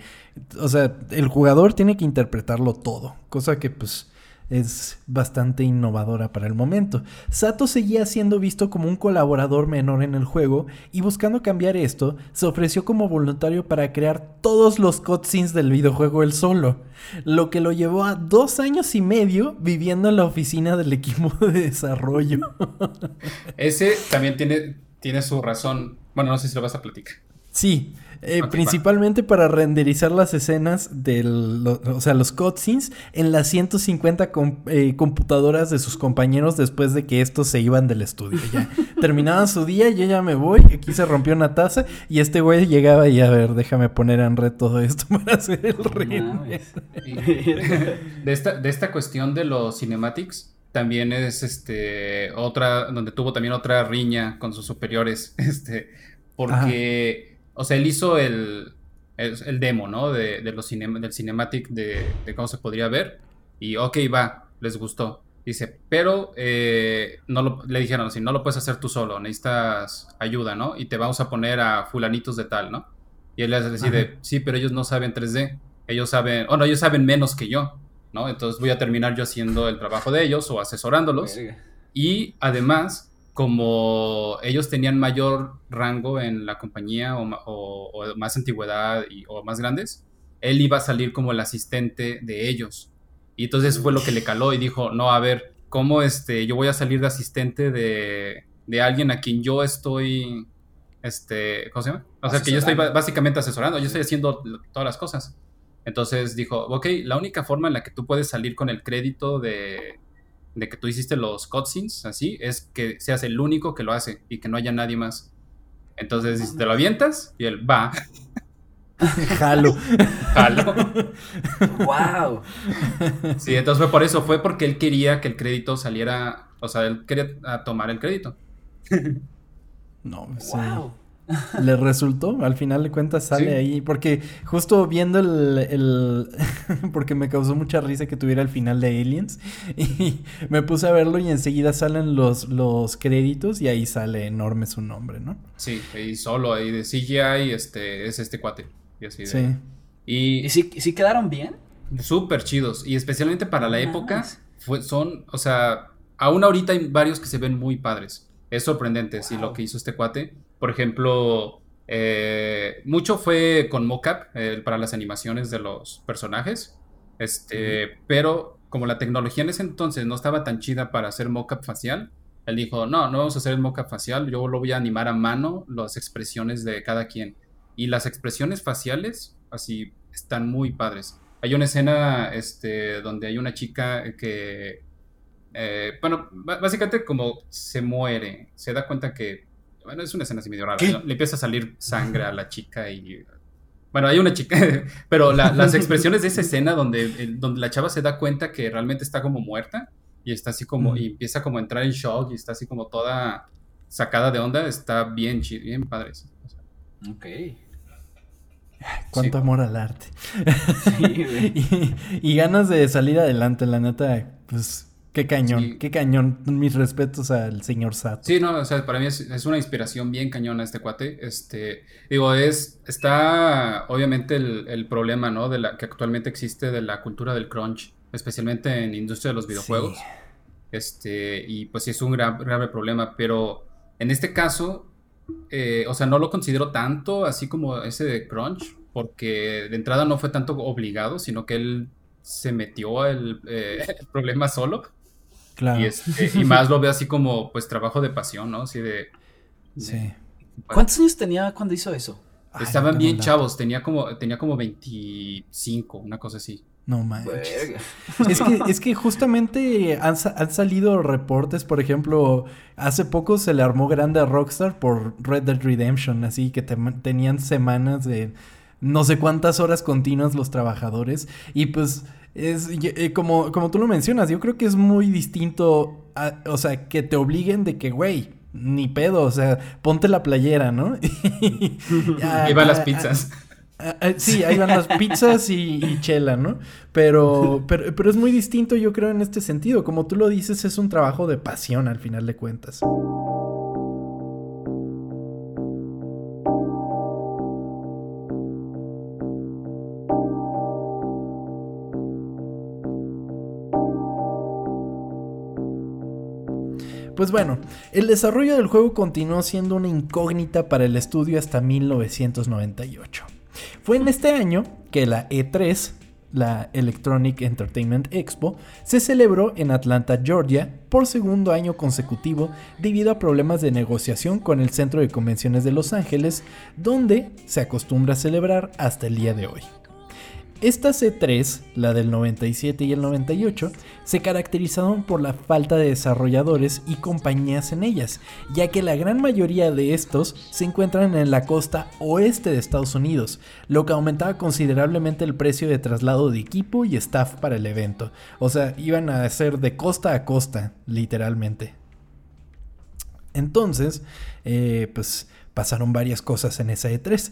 o sea, el jugador tiene que interpretarlo todo, cosa que pues es bastante innovadora para el momento. Sato seguía siendo visto como un colaborador menor en el juego y buscando cambiar esto, se ofreció como voluntario para crear todos los cutscenes del videojuego él solo, lo que lo llevó a dos años y medio viviendo en la oficina del equipo de desarrollo. Ese también tiene, tiene su razón. Bueno, no sé si lo vas a platicar. Sí, eh, principalmente para renderizar las escenas del, o sea, los cutscenes en las 150 eh, computadoras de sus compañeros después de que estos se iban del estudio. Ya <laughs> terminaban su día, yo ya me voy, aquí se rompió una taza y este güey llegaba y a ver, déjame poner en red todo esto <laughs> para hacer el render. <laughs> de, esta, de esta cuestión de los cinematics, también es este otra donde tuvo también otra riña con sus superiores, este, porque o sea, él hizo el, el, el demo, ¿no? De, de los cinema, del cinematic de, de cómo se podría ver. Y ok, va, les gustó. Dice, pero eh, no lo, le dijeron así, no lo puedes hacer tú solo, necesitas ayuda, ¿no? Y te vamos a poner a fulanitos de tal, ¿no? Y él les decide, sí, pero ellos no saben 3D, ellos saben, o no, ellos saben menos que yo, ¿no? Entonces voy a terminar yo haciendo el trabajo de ellos o asesorándolos. Verga. Y además, como ellos tenían mayor rango en la compañía o, ma- o- o más antigüedad y- o más grandes, él iba a salir como el asistente de ellos. Y entonces fue lo que le caló y dijo, no, a ver, ¿cómo este, yo voy a salir de asistente de, de alguien a quien yo estoy, este, ¿cómo se llama? O sea, que yo estoy básicamente asesorando, yo estoy haciendo todas las cosas. Entonces dijo, ok, la única forma en la que tú puedes salir con el crédito de, de que tú hiciste los cutscenes, así, es que seas el único que lo hace y que no haya nadie más. Entonces te lo avientas y él va, <laughs> Jalo. jalo. ¡Wow! Sí, entonces fue por eso, fue porque él quería que el crédito saliera, o sea, él quería tomar el crédito. No, sí. ¡Wow! Le resultó, al final de cuentas sale Sí. ahí, porque justo viendo el, el- <laughs> porque me causó mucha risa que tuviera el final de Aliens, y me puse a verlo y enseguida salen los, los créditos y ahí sale enorme su nombre, ¿no? Sí, y solo ahí de CGI, este, es este cuate. Y así de- Sí. Y ¿Y si, si quedaron bien? súper chidos, y especialmente para la época, fue, son, o sea, aún ahorita hay varios que se ven muy padres. Es sorprendente, sí, lo Wow. que hizo este cuate. Por ejemplo, eh, mucho fue con mocap eh, para las animaciones de los personajes. Este, pero como la tecnología en ese entonces no estaba tan chida para hacer mocap facial, él dijo, no, no vamos a hacer el mocap facial, yo lo voy a animar a mano las expresiones de cada quien. Y las expresiones faciales, así, están muy padres. Hay una escena este, donde hay una chica que, eh, bueno, básicamente como se muere, se da cuenta que, bueno, es una escena así medio rara, le empieza a salir sangre a la chica y, bueno, hay una chica, <laughs> pero la- las expresiones de esa escena donde, el- donde la chava se da cuenta que realmente está como muerta y está así como, Mm. y empieza como a entrar en shock y está así como toda sacada de onda, está bien chido, bien padre. sí. O sea, Ok. Cuánto Sí. amor al arte. Sí, <laughs> y, y ganas de salir adelante, la neta, pues qué cañón, Sí. qué cañón. Mis respetos al señor Sato. Sí, no, o sea, para mí es, es una inspiración bien cañona este cuate. Este, digo, es, está obviamente el, el problema, ¿no? De la que actualmente existe de la cultura del crunch, especialmente en la industria de los videojuegos. Sí. Este, y pues sí es un gra- grave problema, pero en este caso, eh, o sea, no lo considero tanto así como ese de crunch, porque de entrada no fue tanto obligado, sino que él se metió el, eh, <laughs> el problema solo. Claro. Y, este, y más lo veo así como, pues, trabajo de pasión, ¿no? Así de... Sí. ¿Cuántos años tenía cuando hizo eso? Ay, no Estaban bien chavos, tenía como, tenía como 25, una cosa así. No manches. Es que, es que justamente han, han salido reportes, por ejemplo, hace poco se le armó grande a Rockstar por Red Dead Redemption, así que te- tenían semanas de no sé cuántas horas continuas los trabajadores y pues es eh, como, como tú lo mencionas, yo creo que es muy distinto, a- o sea, que te obliguen de que, güey, ni pedo, o sea, ponte la playera, ¿no? <laughs> A- Ahí van las pizzas. Ah, ah, sí, ahí van las pizzas y, y chela, ¿no? Pero, <laughs> pero, pero es muy distinto, yo creo, en este sentido. Como tú lo dices, es un trabajo de pasión al final de cuentas. Pues bueno, el desarrollo del juego continuó siendo una incógnita para el estudio hasta 1998. Fue en este año que la E3, la Electronic Entertainment Expo, se celebró en Atlanta, Georgia, por segundo año consecutivo debido a problemas de negociación con el Centro de Convenciones de Los Ángeles, donde se acostumbra a celebrar hasta el día de hoy. Esta C3, la del 97 y el 98, se caracterizaron por la falta de desarrolladores y compañías en ellas, ya que la gran mayoría de estos se encuentran en la costa oeste de Estados Unidos, lo que aumentaba considerablemente el precio de traslado de equipo y staff para el evento. O sea, iban a ser de costa a costa, literalmente. Entonces, eh, pues Pasaron varias cosas en esa E3.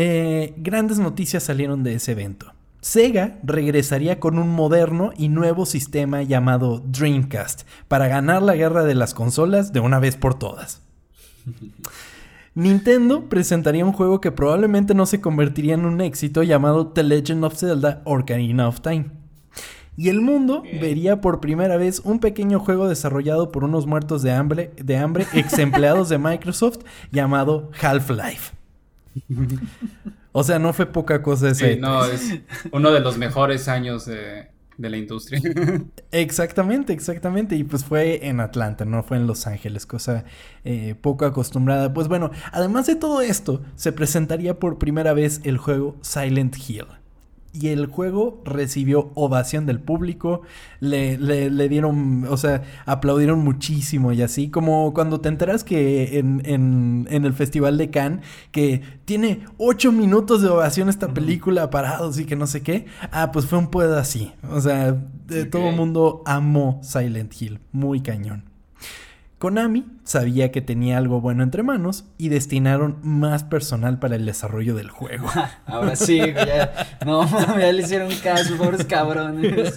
Eh, grandes noticias salieron de ese evento. Sega regresaría con un moderno y nuevo sistema llamado Dreamcast para ganar la guerra de las consolas de una vez por todas. <laughs> Nintendo presentaría un juego que probablemente no se convertiría en un éxito llamado The Legend of Zelda Ocarina of Time. Y el mundo vería por primera vez un pequeño juego desarrollado por unos muertos de hambre, de hambre <laughs> ex empleados de Microsoft llamado Half-Life. O sea, no fue poca cosa ese. Sí, no, es uno de los mejores años de, de la industria. Exactamente, exactamente. Y pues fue en Atlanta, no fue en Los Ángeles, cosa eh, poco acostumbrada. Pues bueno, además de todo esto, se presentaría por primera vez el juego Silent Hill. Y el juego recibió ovación del público, le, le, le dieron, o sea, aplaudieron muchísimo y así, como cuando te enteras que en, en, en el Festival de Cannes, que tiene ocho minutos de ovación esta película parados y que no sé qué, ah, pues fue un puedo así, o sea, de todo el mundo amó Silent Hill, muy cañón. Konami sabía que tenía algo bueno entre manos y destinaron más personal para el desarrollo del juego. <laughs> Ahora sí, ya, no, <laughs> ya le hicieron caso, pobres cabrones.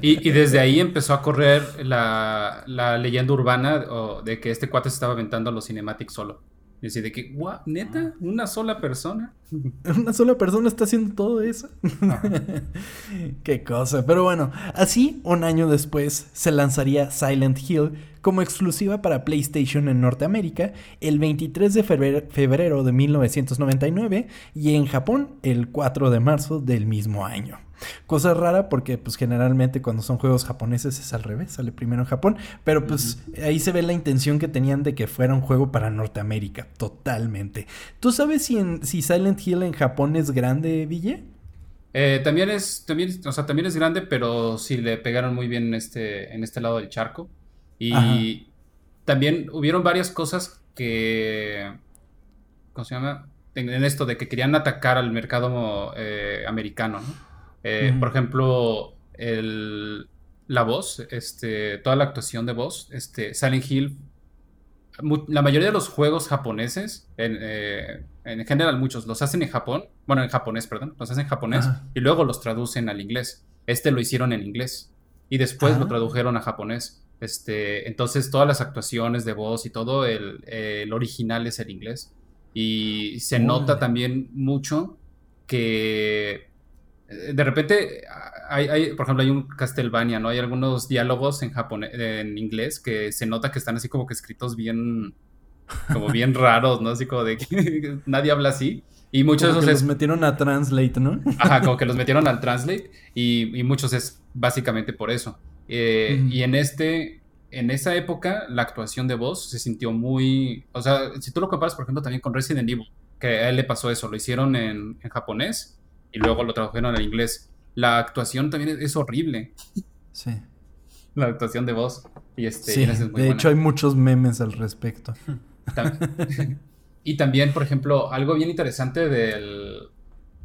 Y, y desde ahí empezó a correr la, la leyenda urbana de que este cuate se estaba aventando a los cinematics solo. Y así de que, "Guau, ¿neta? ¿Una sola persona? <laughs> Una sola persona está haciendo todo eso. <laughs> Qué cosa. Pero bueno, así un año después se lanzaría Silent Hill como exclusiva para PlayStation en Norteamérica el 23 de febrero, febrero de 1999 y en Japón el 4 de marzo del mismo año. Cosa rara porque pues generalmente cuando son juegos japoneses es al revés, sale primero en Japón, pero pues ahí se ve la intención que tenían de que fuera un juego para Norteamérica, totalmente. ¿Tú sabes si, en, si Silent Hill en Japón es grande, Ville? Eh, también es, también, o sea, también es grande, pero sí le pegaron muy bien en este, en este lado del charco. Y Ajá. también hubieron varias cosas que, ¿cómo se llama? En, en esto de que querían atacar al mercado eh, americano, ¿no? Eh. Por ejemplo, el, la voz, este, toda la actuación de voz, este, Silent Hill, la mayoría de los juegos japoneses, en, eh, en general muchos, los hacen en Japón, bueno, en japonés, perdón, los hacen en japonés y luego los traducen al inglés. Este lo hicieron en inglés y después lo Ah. tradujeron a japonés. Este, entonces todas las actuaciones de voz y todo, el, el original es el inglés. Y se nota también mucho que de repente hay, hay, por ejemplo, hay un Castlevania, ¿no? Hay algunos diálogos en japonés, en inglés que se nota que están así como que escritos bien, como bien <laughs> raros, ¿no? Así como de que <laughs> nadie habla así. Y muchos Como de que esos los metieron a Translate, ¿no? ajá, como que los <laughs> metieron al Translate y, y muchos es básicamente por eso. Eh. Y en este, en esa época, la actuación de voz se sintió muy, o sea, si tú lo comparas, por ejemplo, también con Resident Evil, que a él le pasó eso, lo hicieron en, en japonés y luego lo tradujeron al inglés. La actuación también es, es horrible, Sí. la actuación de voz. Y este, Sí, y esa es muy de buena. hecho hay muchos memes al respecto. <laughs> <laughs> Y también, por ejemplo, algo bien interesante del,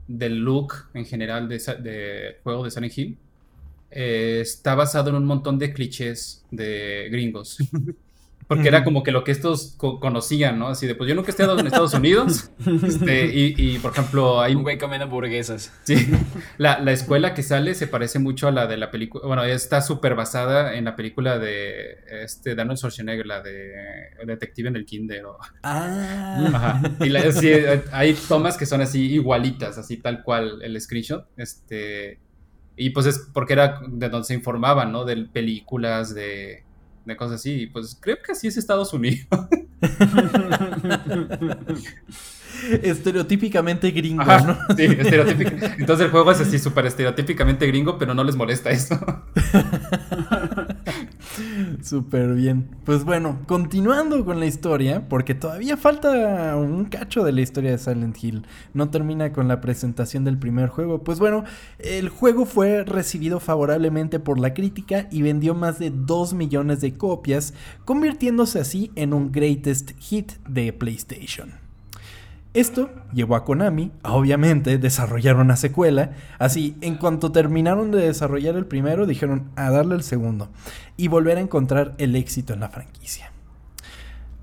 del look en general de juego de Silent Hill eh, está basado en un montón de clichés de gringos. <laughs> Porque era como que lo que estos co- conocían, ¿no? Así de, pues yo nunca he estado en Estados Unidos. <laughs> este, y, y, por ejemplo, hay Un güey comiendo hamburguesas. Sí, la, la escuela que sale se parece mucho a la de la película, bueno, está súper basada en la película de este Daniel Schwarzenegger, la de Detective en el Kinder. o- Ah. Ajá. Y la- sí, hay tomas que son así igualitas, así tal cual el screenshot. Este, y pues es porque era de donde se informaban, ¿no? De películas, de, de cosas así. Y pues creo que así es Estados Unidos. <laughs> <laughs> Estereotípicamente gringo, Ajá, ¿no? sí. Entonces el juego es así súper estereotípicamente gringo, pero no les molesta eso. <laughs> Súper bien. Pues bueno, continuando con la historia, porque todavía falta un cacho de la historia de Silent Hill. No termina con la presentación del primer juego. Pues bueno, el juego fue recibido favorablemente por la crítica y vendió más de 2 millones de copias, convirtiéndose así en un greatest hit de PlayStation. Esto llevó a Konami a obviamente desarrollar una secuela. Así, en cuanto terminaron de desarrollar el primero, dijeron a darle el segundo y volver a encontrar el éxito en la franquicia.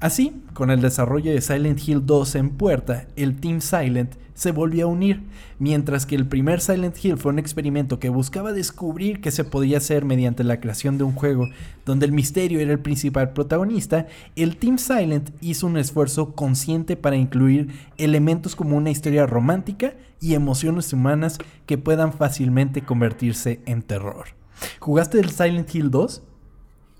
Así, con el desarrollo de Silent Hill 2 en puerta, el Team Silent se volvió a unir, mientras que el primer Silent Hill fue un experimento que buscaba descubrir qué se podía hacer mediante la creación de un juego donde el misterio era el principal protagonista, el Team Silent hizo un esfuerzo consciente para incluir elementos como una historia romántica y emociones humanas que puedan fácilmente convertirse en terror. ¿Jugaste el Silent Hill 2?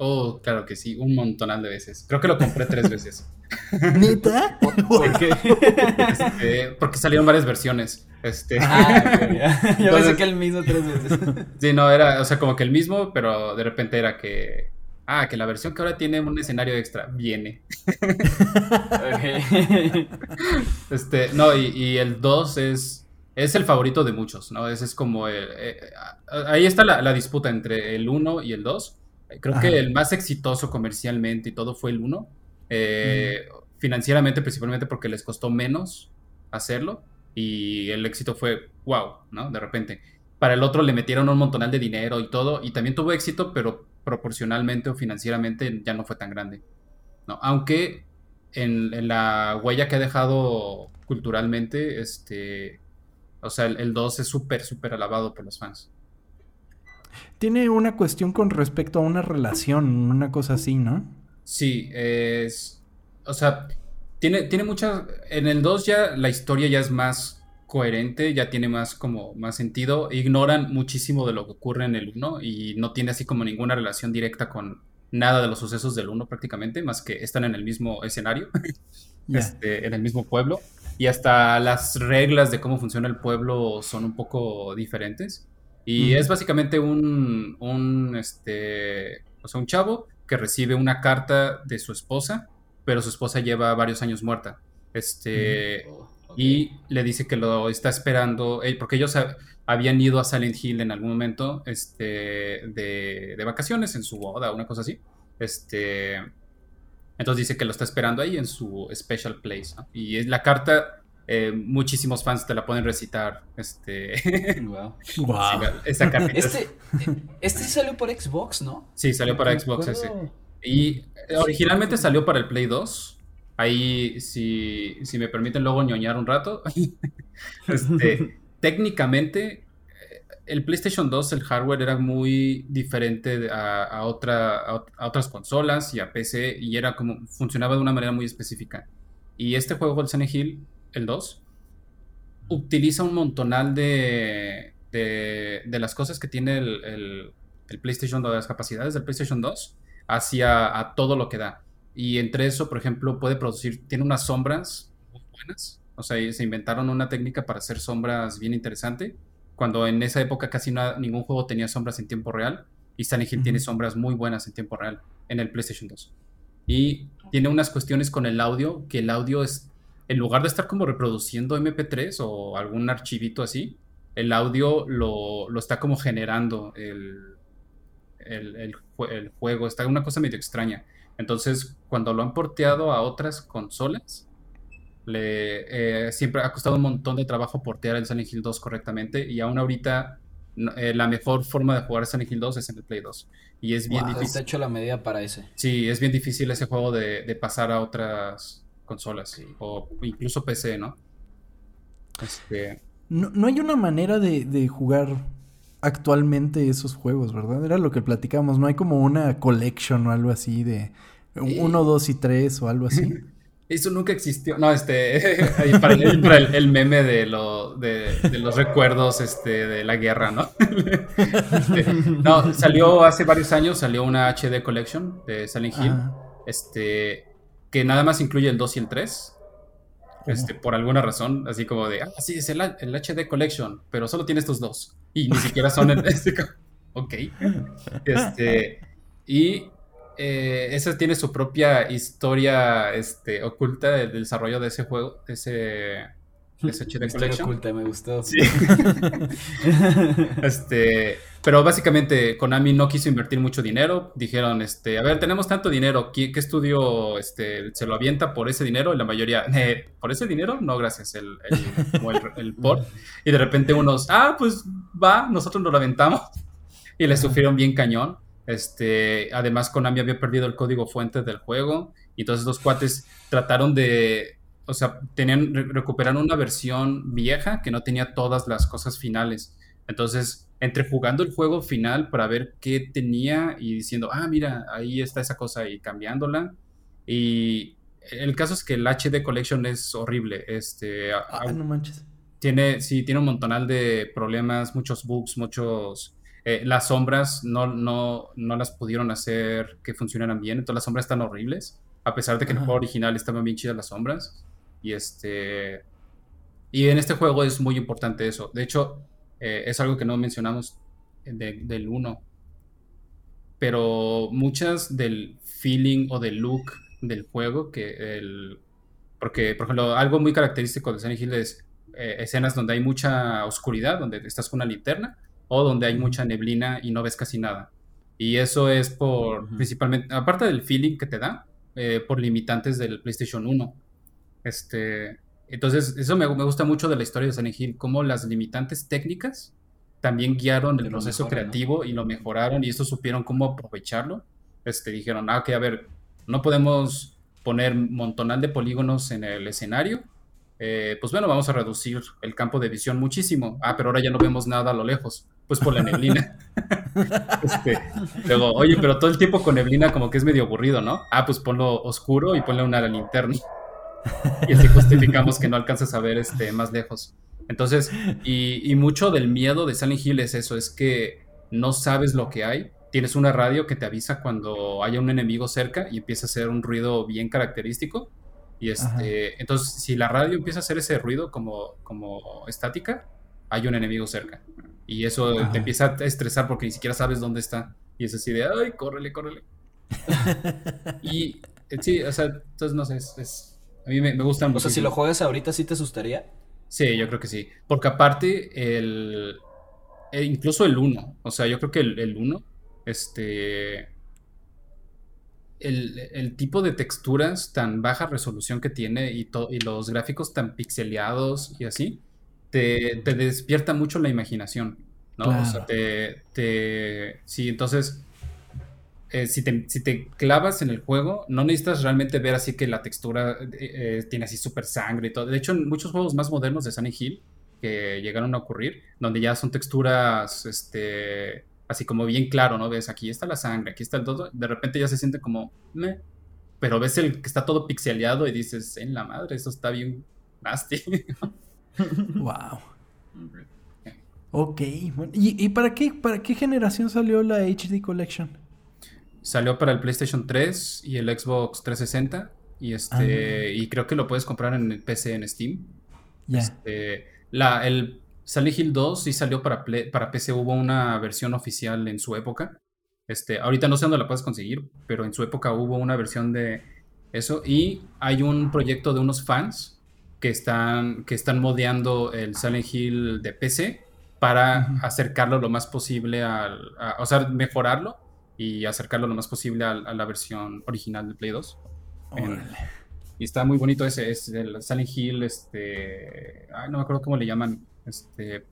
Oh, claro que sí, un montonal de veces. Creo que lo compré tres veces. <laughs> ¿Neta? ¿Por qué? Este, porque salieron varias versiones. Este, Ah. Yo pensé <laughs> Entonces- que el mismo tres veces. <laughs> sí, no, era, o sea, como que el mismo, pero de repente era que. Ah, que la versión que ahora tiene un escenario extra viene. Este, no, y, y el 2 es, es el favorito de muchos, ¿no? Ese es como el, eh, eh, ahí está la, la disputa entre el 1 y el 2. Creo Ajá. que el más exitoso comercialmente y todo fue el 1. Eh, Financieramente, principalmente porque les costó menos hacerlo. Y el éxito fue wow, ¿no? De repente. Para el otro le metieron un montonal de dinero y todo. Y también tuvo éxito, pero proporcionalmente o financieramente ya no fue tan grande. ¿no? Aunque en, en la huella que ha dejado culturalmente, este, o sea, el, el 2 es súper, súper alabado por los fans. Tiene una cuestión con respecto a una relación, una cosa así, ¿no? Sí, es, o sea, tiene, tiene muchas, en el 2 ya la historia ya es más coherente, ya tiene más como más sentido, ignoran muchísimo de lo que ocurre en el 1 y no tiene así como ninguna relación directa con nada de los sucesos del 1 prácticamente, más que están en el mismo escenario. <laughs> Este, en el mismo pueblo. Y hasta las reglas de cómo funciona el pueblo son un poco diferentes. Y es básicamente un, un, este, o sea, un chavo que recibe una carta de su esposa, pero su esposa lleva varios años muerta. Este, Oh, y le dice que lo está esperando, eh, porque ellos ha- habían ido a Silent Hill en algún momento este, de, de vacaciones, en su boda, una cosa así. Este, entonces dice que lo está esperando ahí en su special place. ¿no? Y es la carta, eh, muchísimos fans te la pueden recitar. Este, <laughs> Wow. Wow. <laughs> esa cartita. es- Este, este salió por Xbox, ¿no? sí, salió para Xbox ese. Y eh, originalmente salió para el Play 2. Ahí, si, si me permiten luego ñoñar un rato. <laughs> este, técnicamente, eh, el PlayStation 2, el hardware era muy diferente a, a otra, a, ot- a otras consolas y a PC. Y era como, funcionaba de una manera muy específica. Y este juego, el Silent Hill, el 2, utiliza un montonal de, de, de las cosas que tiene el, el- el PlayStation 2, de las capacidades del PlayStation 2, hacia a todo lo que da. Y entre eso, por ejemplo, puede producir, tiene unas sombras muy buenas. O sea, se inventaron una técnica para hacer sombras bien interesante. Cuando en esa época casi na- ningún juego tenía sombras en tiempo real. Y Silent Hill tiene sombras muy buenas en tiempo real en el PlayStation 2. Y tiene unas cuestiones con el audio, que el audio es, en lugar de estar como reproduciendo MP3 o algún archivito así, el audio lo, lo está como generando el, el, el jue- el juego. Está una cosa medio extraña. Entonces, cuando lo han porteado a otras consolas, le, eh, siempre ha costado un montón de trabajo portear el Silent Hill 2 correctamente. Y aún ahorita, eh, la mejor forma de jugar Silent Hill 2 es en el Play 2. Y es bien Wow, difícil. Está hecho la medida para ese. Sí, es bien difícil ese juego de, de pasar a otras consolas Sí. o incluso PC, ¿no? Este, No, no hay una manera de, de jugar actualmente esos juegos, ¿verdad? Era lo que platicamos. No hay como una collection o algo así de Eh. uno, dos y tres o algo así. <laughs> eso nunca existió. No, este, <laughs> ahí para el, para el- el meme de, lo, de, de los recuerdos este, de la guerra, ¿no? <laughs> Este, no, salió hace varios años, salió una HD Collection de Silent Hill, este, que nada más incluye el 2 y el 3. Este, por alguna razón, así como de, ah, sí, es el, el HD Collection, pero solo tiene estos dos. Y ni <laughs> siquiera son el. <laughs> este, ok. Este, y eh, esa tiene su propia historia este, oculta del, desarrollo de ese juego, de ese, de ese HD Historia Collection. oculta, me gustó. Sí. <laughs> Este, pero básicamente Konami no quiso invertir mucho dinero. Dijeron, este, a ver, tenemos tanto dinero, ¿qué, estudio este, se lo avienta por ese dinero? Y la mayoría, "Eh, ¿por ese dinero? No, gracias, el, el, como el, port. Y de repente unos, ah, pues va, nosotros nos lo aventamos. Y le sufrieron bien cañón. Este, además, Konami había perdido el código fuente del juego Y entonces los cuates trataron de, o sea, tenían, recuperar una versión vieja que no tenía todas las cosas finales. Entonces, entre jugando el juego final para ver qué tenía y diciendo, ah, mira, ahí está esa cosa y cambiándola. Y el caso es que el HD Collection es horrible. Este, ah, no manches. Tiene, sí, tiene un montonal de problemas, muchos bugs, muchos... Eh, las sombras no, no, no las pudieron hacer que funcionaran bien, entonces las sombras están horribles, a pesar de que en el juego original estaban bien chidas las sombras. Y este... Y en este juego es muy importante eso. De hecho, eh, es algo que no mencionamos del 1. Pero muchas del feeling o del look del juego, que el... Porque, por ejemplo, algo muy característico de Silent Hill es eh, escenas donde hay mucha oscuridad, donde estás con una linterna, o donde hay mucha neblina y no ves casi nada. Y eso es por, principalmente, aparte del feeling que te da, eh, por limitantes del PlayStation 1. Este, entonces, eso me, me, gusta mucho de la historia de Silent Hill, cómo las limitantes técnicas también guiaron el proceso creativo y lo mejoraron y esto supieron cómo aprovecharlo. Este, dijeron, ah, ok, a ver, no podemos poner montonal de polígonos en el escenario, eh, pues bueno, vamos a reducir el campo de visión muchísimo. Ah, pero ahora ya no vemos nada a lo lejos, pues por la <laughs> neblina. Este, luego, oye, pero todo el tiempo con neblina como que es medio aburrido, ¿no? Ah, pues ponlo oscuro y ponle una linterna. <laughs> Y así justificamos que no alcanzas a ver este, más lejos. Entonces, y, y mucho del miedo de Silent Hill es eso, es que no sabes lo que hay tienes una radio que te avisa cuando haya un enemigo cerca y empieza a hacer un ruido bien característico. Y este, entonces, si la radio empieza a hacer ese ruido como, como estática, hay un enemigo cerca. Y eso te empieza a estresar porque ni siquiera sabes dónde está. Y es así de, ay, córrele, córrele. <laughs> y eh, sí, o sea, entonces no sé, es, a mí me, me gustan mucho. O sea, si lo juegas ahorita, ¿sí te asustaría? Sí, yo creo que sí. Porque aparte, el, e incluso el 1, o sea, yo creo que el 1 este, el, tipo de texturas tan baja resolución que tiene y, y los gráficos tan pixeleados y así, te, despierta mucho la imaginación, ¿no? O sea, te, sí, entonces, eh, si, te, si, te, clavas en el juego, no necesitas realmente ver así que la textura eh, eh, tiene así súper sangre y todo. De hecho, en muchos juegos más modernos de Sunny Hill que llegaron a ocurrir, donde ya son texturas, este así como bien claro, ¿no? Ves, aquí está la sangre, aquí está el todo, de repente ya se siente como, pero ves el que está todo pixeleado y dices, en la madre, eso está bien nasty. <laughs> wow. Ok, ¿Y, para qué para qué generación salió la HD Collection? Salió para el PlayStation 3 y el Xbox 360 y este ah. y creo que lo puedes comprar en el PC en Steam. Este, la, el Silent Hill 2 sí salió para, para PC, hubo una versión oficial en su época. Este, ahorita no sé dónde la puedes conseguir, pero en su época hubo una versión de eso. Y hay un proyecto de unos fans que están, que están modeando el Silent Hill de PC para acercarlo lo más posible al. o sea, mejorarlo y acercarlo lo más posible a, la versión original de Play 2. y está muy bonito ese, es el Silent Hill, este. Ay, no me acuerdo cómo le llaman este,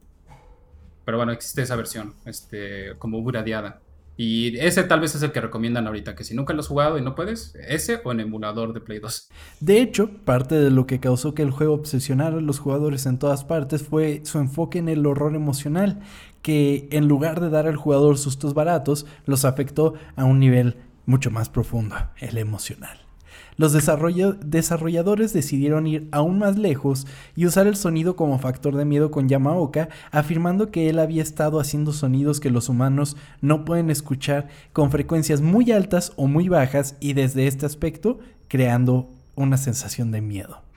pero bueno, existe esa versión, este, como buradeada. Y ese tal vez es el que recomiendan ahorita, que si nunca lo has jugado y no puedes, ese o en emulador de Play 2. De hecho, parte de lo que causó que el juego obsesionara a los jugadores en todas partes fue su enfoque en el horror emocional, que en lugar de dar al jugador sustos baratos, los afectó a un nivel mucho más profundo, el emocional. Los desarrolladores decidieron ir aún más lejos y usar el sonido como factor de miedo con Yamaoka, afirmando que él había estado haciendo sonidos que los humanos no pueden escuchar con frecuencias muy altas o muy bajas y desde este aspecto creando una sensación de miedo.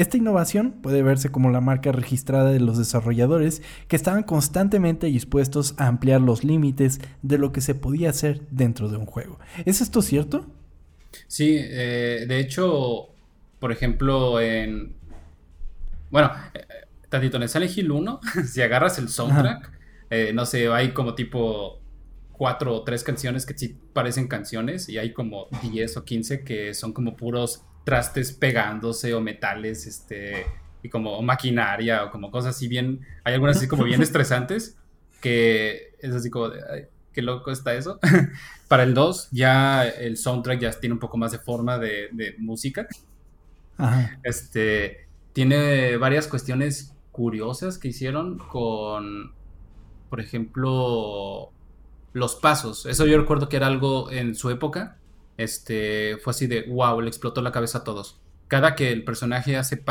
Esta innovación puede verse como la marca registrada de los desarrolladores que estaban constantemente dispuestos a ampliar los límites de lo que se podía hacer dentro de un juego. ¿Es esto cierto? Sí, eh, de hecho, por ejemplo, en. Bueno, eh, tantito en Silent Hill 1, <laughs> si agarras el soundtrack, eh, no sé, hay como tipo cuatro o tres canciones que sí parecen canciones y hay como 10 o 15 que son como puros trastes pegándose o metales, este, y como maquinaria o como cosas así bien, hay algunas así como bien <laughs> estresantes que es así como de, qué loco está eso. <laughs> Para el 2 ya el soundtrack ya tiene un poco más de forma de, de música. Ajá. Este, tiene varias cuestiones curiosas que hicieron con, por ejemplo, los pasos. Eso yo recuerdo que era algo en su época. Este, fue así de, wow, le explotó la cabeza a todos. Cada que el personaje hace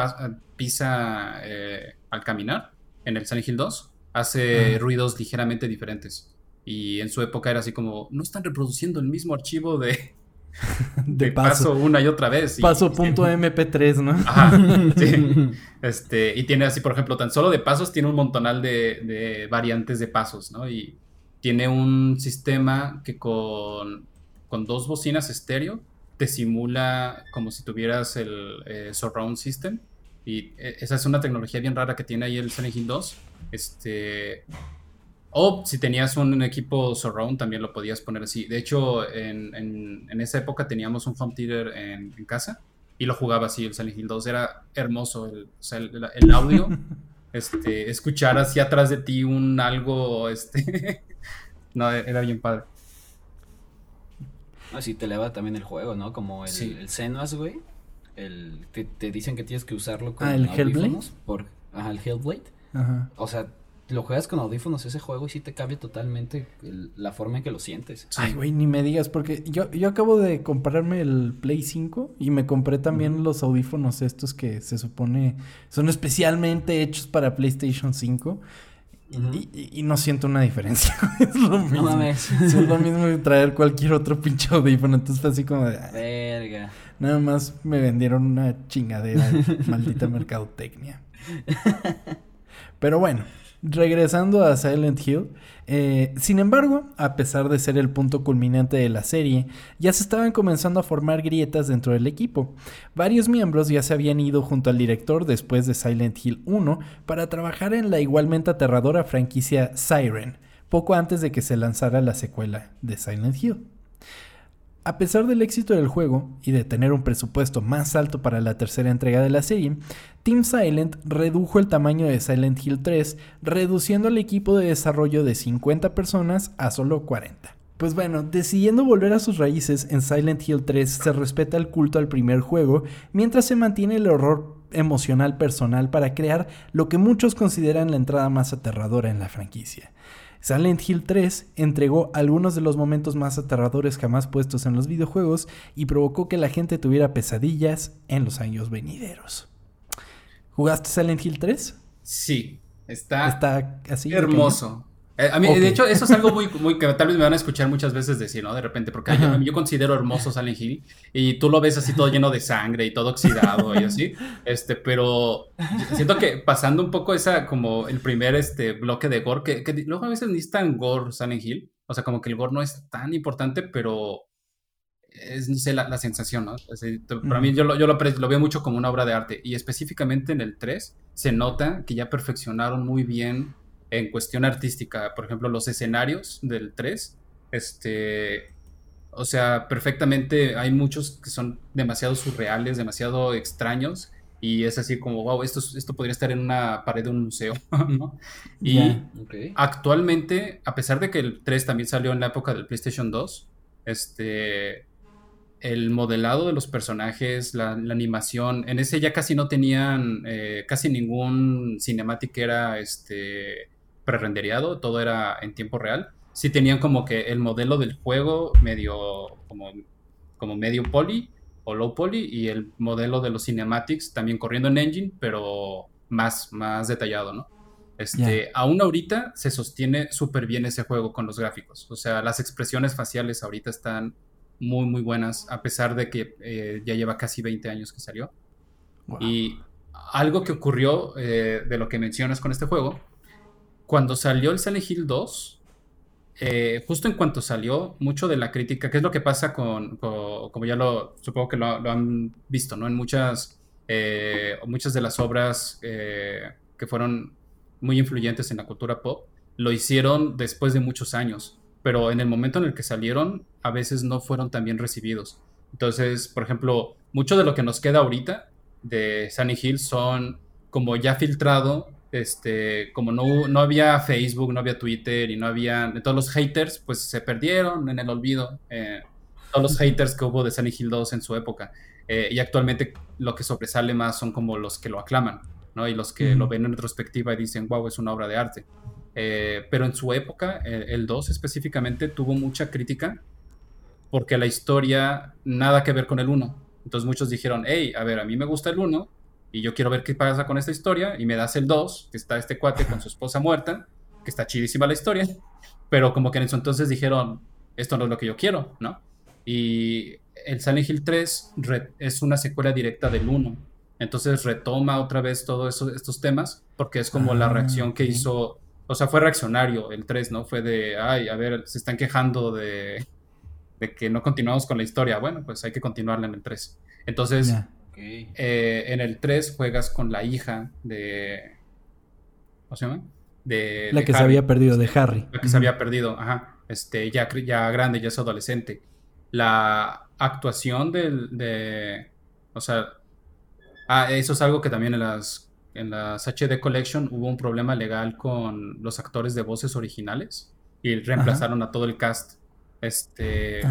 pisa eh, al caminar en el Silent Hill 2, hace ruidos ligeramente diferentes. Y en su época era así como, no están reproduciendo el mismo archivo de, <laughs> De de paso paso. una y otra vez. Y- Paso.mp3, <laughs> ¿no? Ajá, <laughs> sí. Este, y tiene así, por ejemplo, tan solo de pasos, tiene un montonal de, de variantes de pasos, ¿no? Y tiene un sistema que con, con dos bocinas estéreo te simula como si tuvieras el eh, surround system. Y eh, esa es una tecnología bien rara que tiene ahí el Silent Hill 2. Este, o si tenías un equipo surround también lo podías poner así. De hecho, en, en- en esa época teníamos un home theater en, en casa y lo jugaba así, el Silent Hill 2. Era hermoso el, o sea, el, el audio. <laughs> este, escuchar hacia atrás de ti un algo, este... <laughs> no, era bien padre. Así te eleva también el juego, ¿no? Como el, Sí. el Senua's, güey. El, te, te dicen que tienes que usarlo con Ah, ¿el Hellblade? Por, ajá, el Hellblade. Ajá. O sea, lo juegas con audífonos ese juego y sí te cambia totalmente el- la forma en que lo sientes. Sí. Ay, güey, ni me digas, porque yo, yo acabo de comprarme el Play 5 y me compré también los audífonos estos que se supone son especialmente hechos para PlayStation 5 Y, y- y no siento una diferencia. <laughs> es <laughs> lo mismo. No mames. Es lo mismo que traer cualquier otro pinche audífono. Entonces fue así como de. "Ah, Verga. Nada más me vendieron una chingadera. <laughs> maldita mercadotecnia. Pero bueno, regresando a Silent Hill. Eh, sin embargo, a pesar de ser el punto culminante de la serie, ya se estaban comenzando a formar grietas dentro del equipo. Varios miembros ya se habían ido junto al director después de Silent Hill 1 para trabajar en la igualmente aterradora franquicia Siren, poco antes de que se lanzara la secuela de Silent Hill. A pesar del éxito del juego y de tener un presupuesto más alto para la tercera entrega de la serie, Team Silent redujo el tamaño de Silent Hill 3, reduciendo el equipo de desarrollo de 50 personas a solo 40. Pues bueno, decidiendo volver a sus raíces, en Silent Hill 3 se respeta el culto al primer juego, mientras se mantiene el horror emocional personal para crear lo que muchos consideran la entrada más aterradora en la franquicia. Silent Hill 3 entregó algunos de los momentos más aterradores jamás puestos en los videojuegos y provocó que la gente tuviera pesadillas en los años venideros. ¿Jugaste Silent Hill 3? Sí, está, Está así. hermoso. Eh, a mí, Ok. De hecho, eso es algo muy, muy que tal vez me van a escuchar muchas veces decir, ¿no? De repente, porque yo, yo considero hermoso Silent Hill y tú lo ves así todo lleno de sangre y todo oxidado y así, este, pero siento que pasando un poco esa, como el primer este, bloque de gore, que, que luego a veces ni es tan gore Silent Hill, o sea, como que el gore no es tan importante, pero es, no sé, la, la sensación, ¿no? Así, para mí yo, lo, yo lo, lo veo mucho como una obra de arte y específicamente en el 3 se nota que ya perfeccionaron muy bien en cuestión artística, por ejemplo, los escenarios del 3, este, o sea, perfectamente hay muchos que son demasiado surreales, demasiado extraños y es así como, wow, esto, es- esto podría estar en una pared de un museo, <laughs> ¿no? Y actualmente, a pesar de que el 3 también salió en la época del PlayStation 2, este, el modelado de los personajes, la, la animación, en ese ya casi no tenían eh, casi ningún cinematic que era este, prerendereado, todo era en tiempo real. Sí tenían como que el modelo del juego medio, como, como medio poly o low poly y el modelo de los cinematics también corriendo en engine, pero más, más detallado, ¿no? Este, Ya. aún ahorita se sostiene súper bien ese juego con los gráficos. O sea, las expresiones faciales ahorita están muy, muy buenas, a pesar de que eh, ya lleva casi 20 años que salió. Wow. Y algo que ocurrió eh, de lo que mencionas con este juego, cuando salió el Silent Hill 2, eh, justo en cuanto salió, mucho de la crítica, que es lo que pasa con, con- como ya lo, supongo que lo, lo han visto, ¿no? En muchas, muchas de las obras que fueron muy influyentes en la cultura pop, lo hicieron después de muchos años, pero en el momento en el que salieron, a veces no fueron tan bien recibidos. Entonces, por ejemplo, mucho de lo que nos queda ahorita de Sunny Hill son como ya filtrado este, como no, no había Facebook, no había Twitter y no había, todos los haters, pues se perdieron en el olvido. Eh, todos los haters que hubo de Silent Hill 2 en su época. Eh, y actualmente lo que sobresale más son como los que lo aclaman, ¿no? Y los que lo ven en retrospectiva y dicen, wow, es una obra de arte. Eh, pero en su época, el 2 específicamente, tuvo mucha crítica porque la historia nada que ver con el 1. Entonces muchos dijeron, hey, a ver, a mí me gusta el 1 y yo quiero ver qué pasa con esta historia y me das el 2, que está este cuate con su esposa muerta, que está chidísima la historia, pero como que en eso entonces dijeron, esto no es lo que yo quiero, ¿no? Y el Silent Hill 3 es una secuela directa del 1. Entonces retoma otra vez todos estos temas porque es como la ah, reacción que hizo, o sea, fue reaccionario el 3, ¿no? Fue de, ay, a ver, se están quejando de, de que no continuamos con la historia. Bueno, pues hay que continuarla en el 3. Entonces, eh, en el 3 juegas con la hija de... ¿Cómo se llama? De, la que se había perdido, de Harry. La que se había perdido, ajá. Este, ya, ya grande, ya es adolescente. La actuación del, de... O sea... Ah, eso es algo que también en las, en las HD Collection hubo un problema legal con los actores de voces originales y reemplazaron a todo el cast este.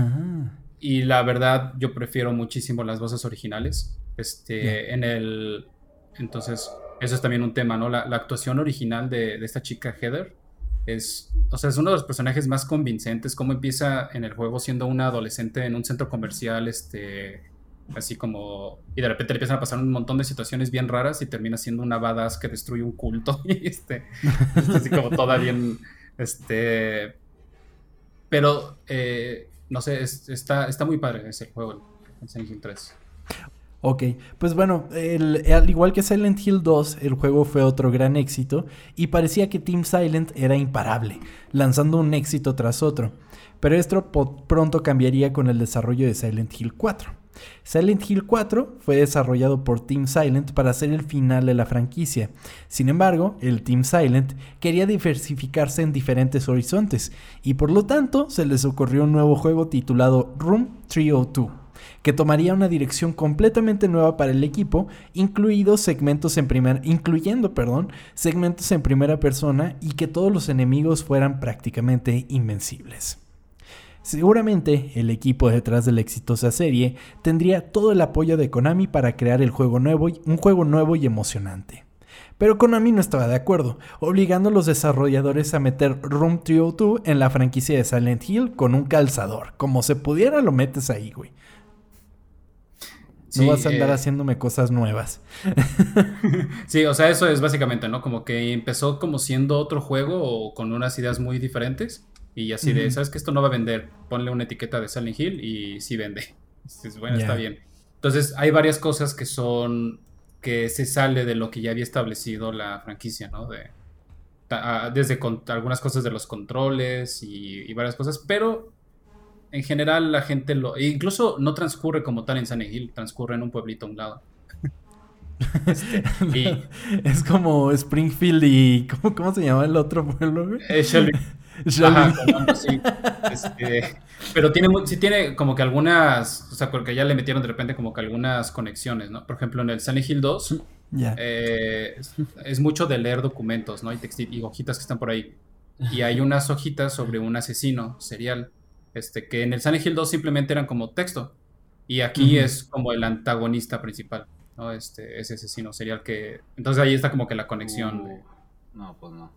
Y la verdad, yo prefiero muchísimo las voces originales. Este, en el. Entonces, eso es también un tema, ¿no? La, actuación original de, esta chica Heather es. O sea, es uno de los personajes más convincentes. Cómo empieza en el juego siendo una adolescente en un centro comercial, este. Así como. Y de repente le empiezan a pasar un montón de situaciones bien raras y termina siendo una badass que destruye un culto. <laughs> Y este. así como toda bien. Este pero, eh, no sé, está, está muy padre ese juego, el Silent Hill 3. Ok, pues bueno, al igual que Silent Hill 2, el juego fue otro gran éxito y parecía que Team Silent era imparable, lanzando un éxito tras otro. Pero esto pronto cambiaría con el desarrollo de Silent Hill 4. Silent Hill 4 fue desarrollado por Team Silent para ser el final de la franquicia. Sin embargo, el Team Silent quería diversificarse en diferentes horizontes y por lo tanto se les ocurrió un nuevo juego titulado Room 302 que tomaría una dirección completamente nueva para el equipo, incluidos segmentos en incluyendo perdón, segmentos en primera persona y que todos los enemigos fueran prácticamente invencibles. Seguramente el equipo detrás de la exitosa serie tendría todo el apoyo de Konami para crear el juego nuevo, un juego nuevo y emocionante. Pero Konami no estaba de acuerdo, obligando a los desarrolladores a meter Room 302 en la franquicia de Silent Hill con un calzador. Como se pudiera, lo metes ahí, güey. No vas a andar eh, haciéndome cosas nuevas. <laughs> sí, o sea, eso es básicamente, ¿no? Como que empezó como siendo otro juego o con unas ideas muy diferentes. Y así de, ¿sabes que esto no va a vender? Ponle una etiqueta de Silent Hill y sí vende. <laughs> bueno, está bien. Entonces, hay varias cosas que son que se sale de lo que ya había establecido la franquicia, ¿no? De, desde algunas cosas de los controles y, varias cosas, pero en general la gente lo... E incluso no transcurre como tal en Silent Hill, transcurre en un pueblito a un lado. <laughs> Este, <laughs> es como Springfield y... ¿cómo, ¿Cómo, se llama el otro pueblo? <laughs> Este, pero tiene, sí tiene como que algunas, o sea, porque ya le metieron de repente como que algunas conexiones, ¿no? Por ejemplo, en el Silent Hill 2 eh, es, mucho de leer documentos, ¿no? Y, y hojitas que están por ahí. Y hay unas hojitas sobre un asesino serial, este, que en el Silent Hill 2 simplemente eran como texto. Y aquí es como el antagonista principal, ¿no? Este, ese asesino serial que... Entonces ahí está como que la conexión. Uh, no, pues no.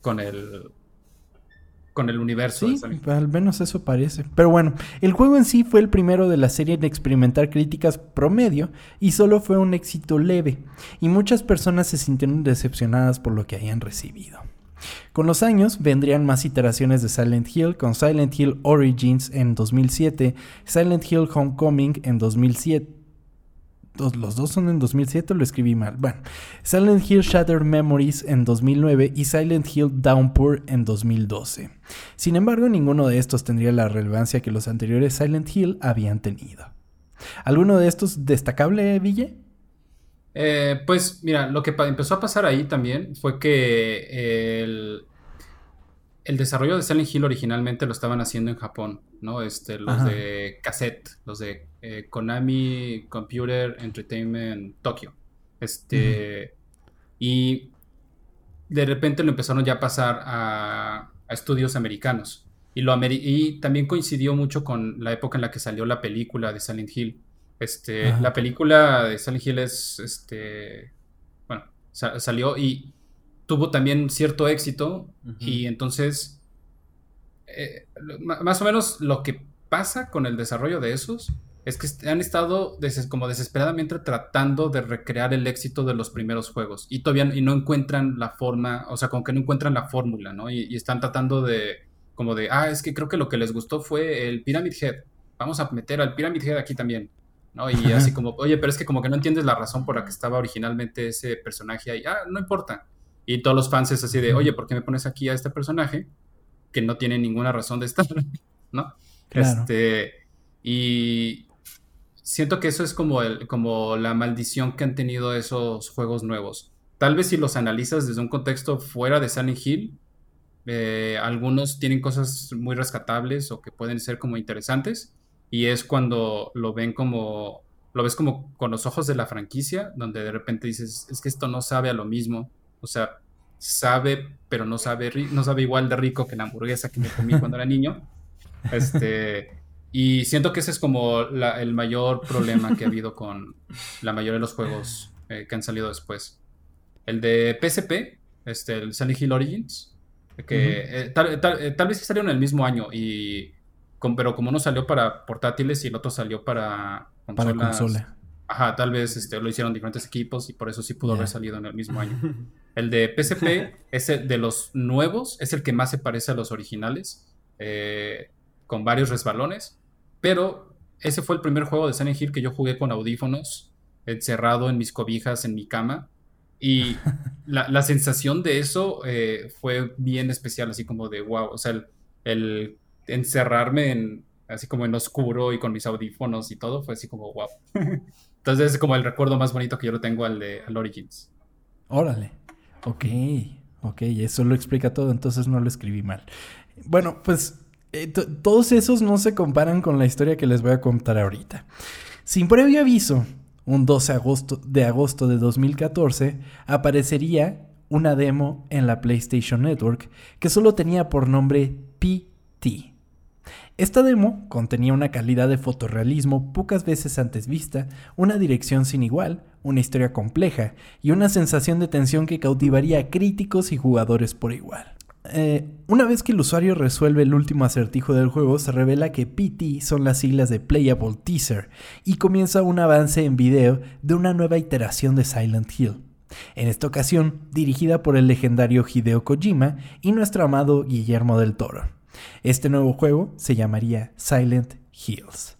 Con el con el universo. Sí, al menos eso parece. Pero bueno, el juego en sí fue el primero de la serie en experimentar críticas promedio y solo fue un éxito leve, y muchas personas se sintieron decepcionadas por lo que habían recibido. Con los años vendrían más iteraciones de Silent Hill, con Silent Hill Origins en 2007, Silent Hill Homecoming en 2007, los dos son en 2007, lo escribí mal. Bueno, Silent Hill Shattered Memories en 2009 y Silent Hill Downpour en 2012. Sin embargo, ninguno de estos tendría la relevancia que los anteriores Silent Hill habían tenido. ¿Alguno de estos destacable, Ville? Eh, pues mira, lo que empezó a pasar ahí también fue que el, el desarrollo de Silent Hill originalmente lo estaban haciendo en Japón, ¿no? Este, los de cassette, los de eh, Konami Computer Entertainment Tokyo. Este, y de repente lo empezaron ya a pasar a, a estudios americanos. Y, lo y también coincidió mucho con la época en la que salió la película de Silent Hill. Este, la película de Silent Hill es, este, bueno, salió y tuvo también cierto éxito y entonces, eh, más o menos lo que pasa con el desarrollo de esos es que han estado como desesperadamente tratando de recrear el éxito de los primeros juegos y todavía y no encuentran la forma, o sea, como que no encuentran la fórmula, ¿no? Y, están tratando de, como de, ah, es que creo que lo que les gustó fue el Pyramid Head, vamos a meter al Pyramid Head aquí también, ¿no? Y así como, oye, pero es que como que no entiendes la razón por la que estaba originalmente ese personaje ahí, ah, no importa. Y todos los fans es así de, oye, ¿por qué me pones aquí a este personaje que no tiene ninguna razón de estar, <laughs> ¿no? Este, y, siento que eso es como, el, como la maldición que han tenido esos juegos nuevos. Tal vez si los analizas desde un contexto fuera de Sunny Hill, eh, algunos tienen cosas muy rescatables o que pueden ser como interesantes y es cuando lo ven como lo ves como con los ojos de la franquicia donde de repente dices es que esto no sabe a lo mismo o sea sabe pero no sabe no sabe igual de rico que la hamburguesa que me comí cuando era niño. <laughs> Este y siento que ese es como el mayor problema que ha habido con la mayoría de los juegos eh, que han salido después. El de PSP, este, el Sunny Hill Origins, que eh, tal, eh, tal, vez salieron el mismo año, y pero como uno salió para portátiles y el otro salió para consolas, Para consola. Ajá, tal vez este, lo hicieron diferentes equipos y por eso sí pudo haber salido en el mismo año. <laughs> El de PSP <laughs> es el de los nuevos, es el que más se parece a los originales, con varios resbalones pero ese fue el primer juego de Silent Hill que yo jugué con audífonos, encerrado en mis cobijas, en mi cama. Y <laughs> la, sensación de eso eh, fue bien especial, así como de wow. O sea, el, encerrarme en, así como en oscuro y con mis audífonos y todo, fue así como wow. Entonces es como el recuerdo más bonito que yo lo tengo al de al Origins. Órale. Ok. Ok, eso lo explica todo, entonces no lo escribí mal. Bueno, pues eh, todos esos no se comparan con la historia que les voy a contar ahorita. Sin previo aviso, un 12 agosto, de agosto de 2014, aparecería una demo en la PlayStation Network que solo tenía por nombre PT. Esta demo contenía una calidad de fotorrealismo pocas veces antes vista, una dirección sin igual, una historia compleja y una sensación de tensión que cautivaría a críticos y jugadores por igual. Eh, una vez que el usuario resuelve el último acertijo del juego, se revela que PT son las siglas de Playable Teaser y comienza un avance en video de una nueva iteración de Silent Hill. En esta ocasión, dirigida por el legendario Hideo Kojima y nuestro amado Guillermo del Toro. Este nuevo juego se llamaría Silent Hills.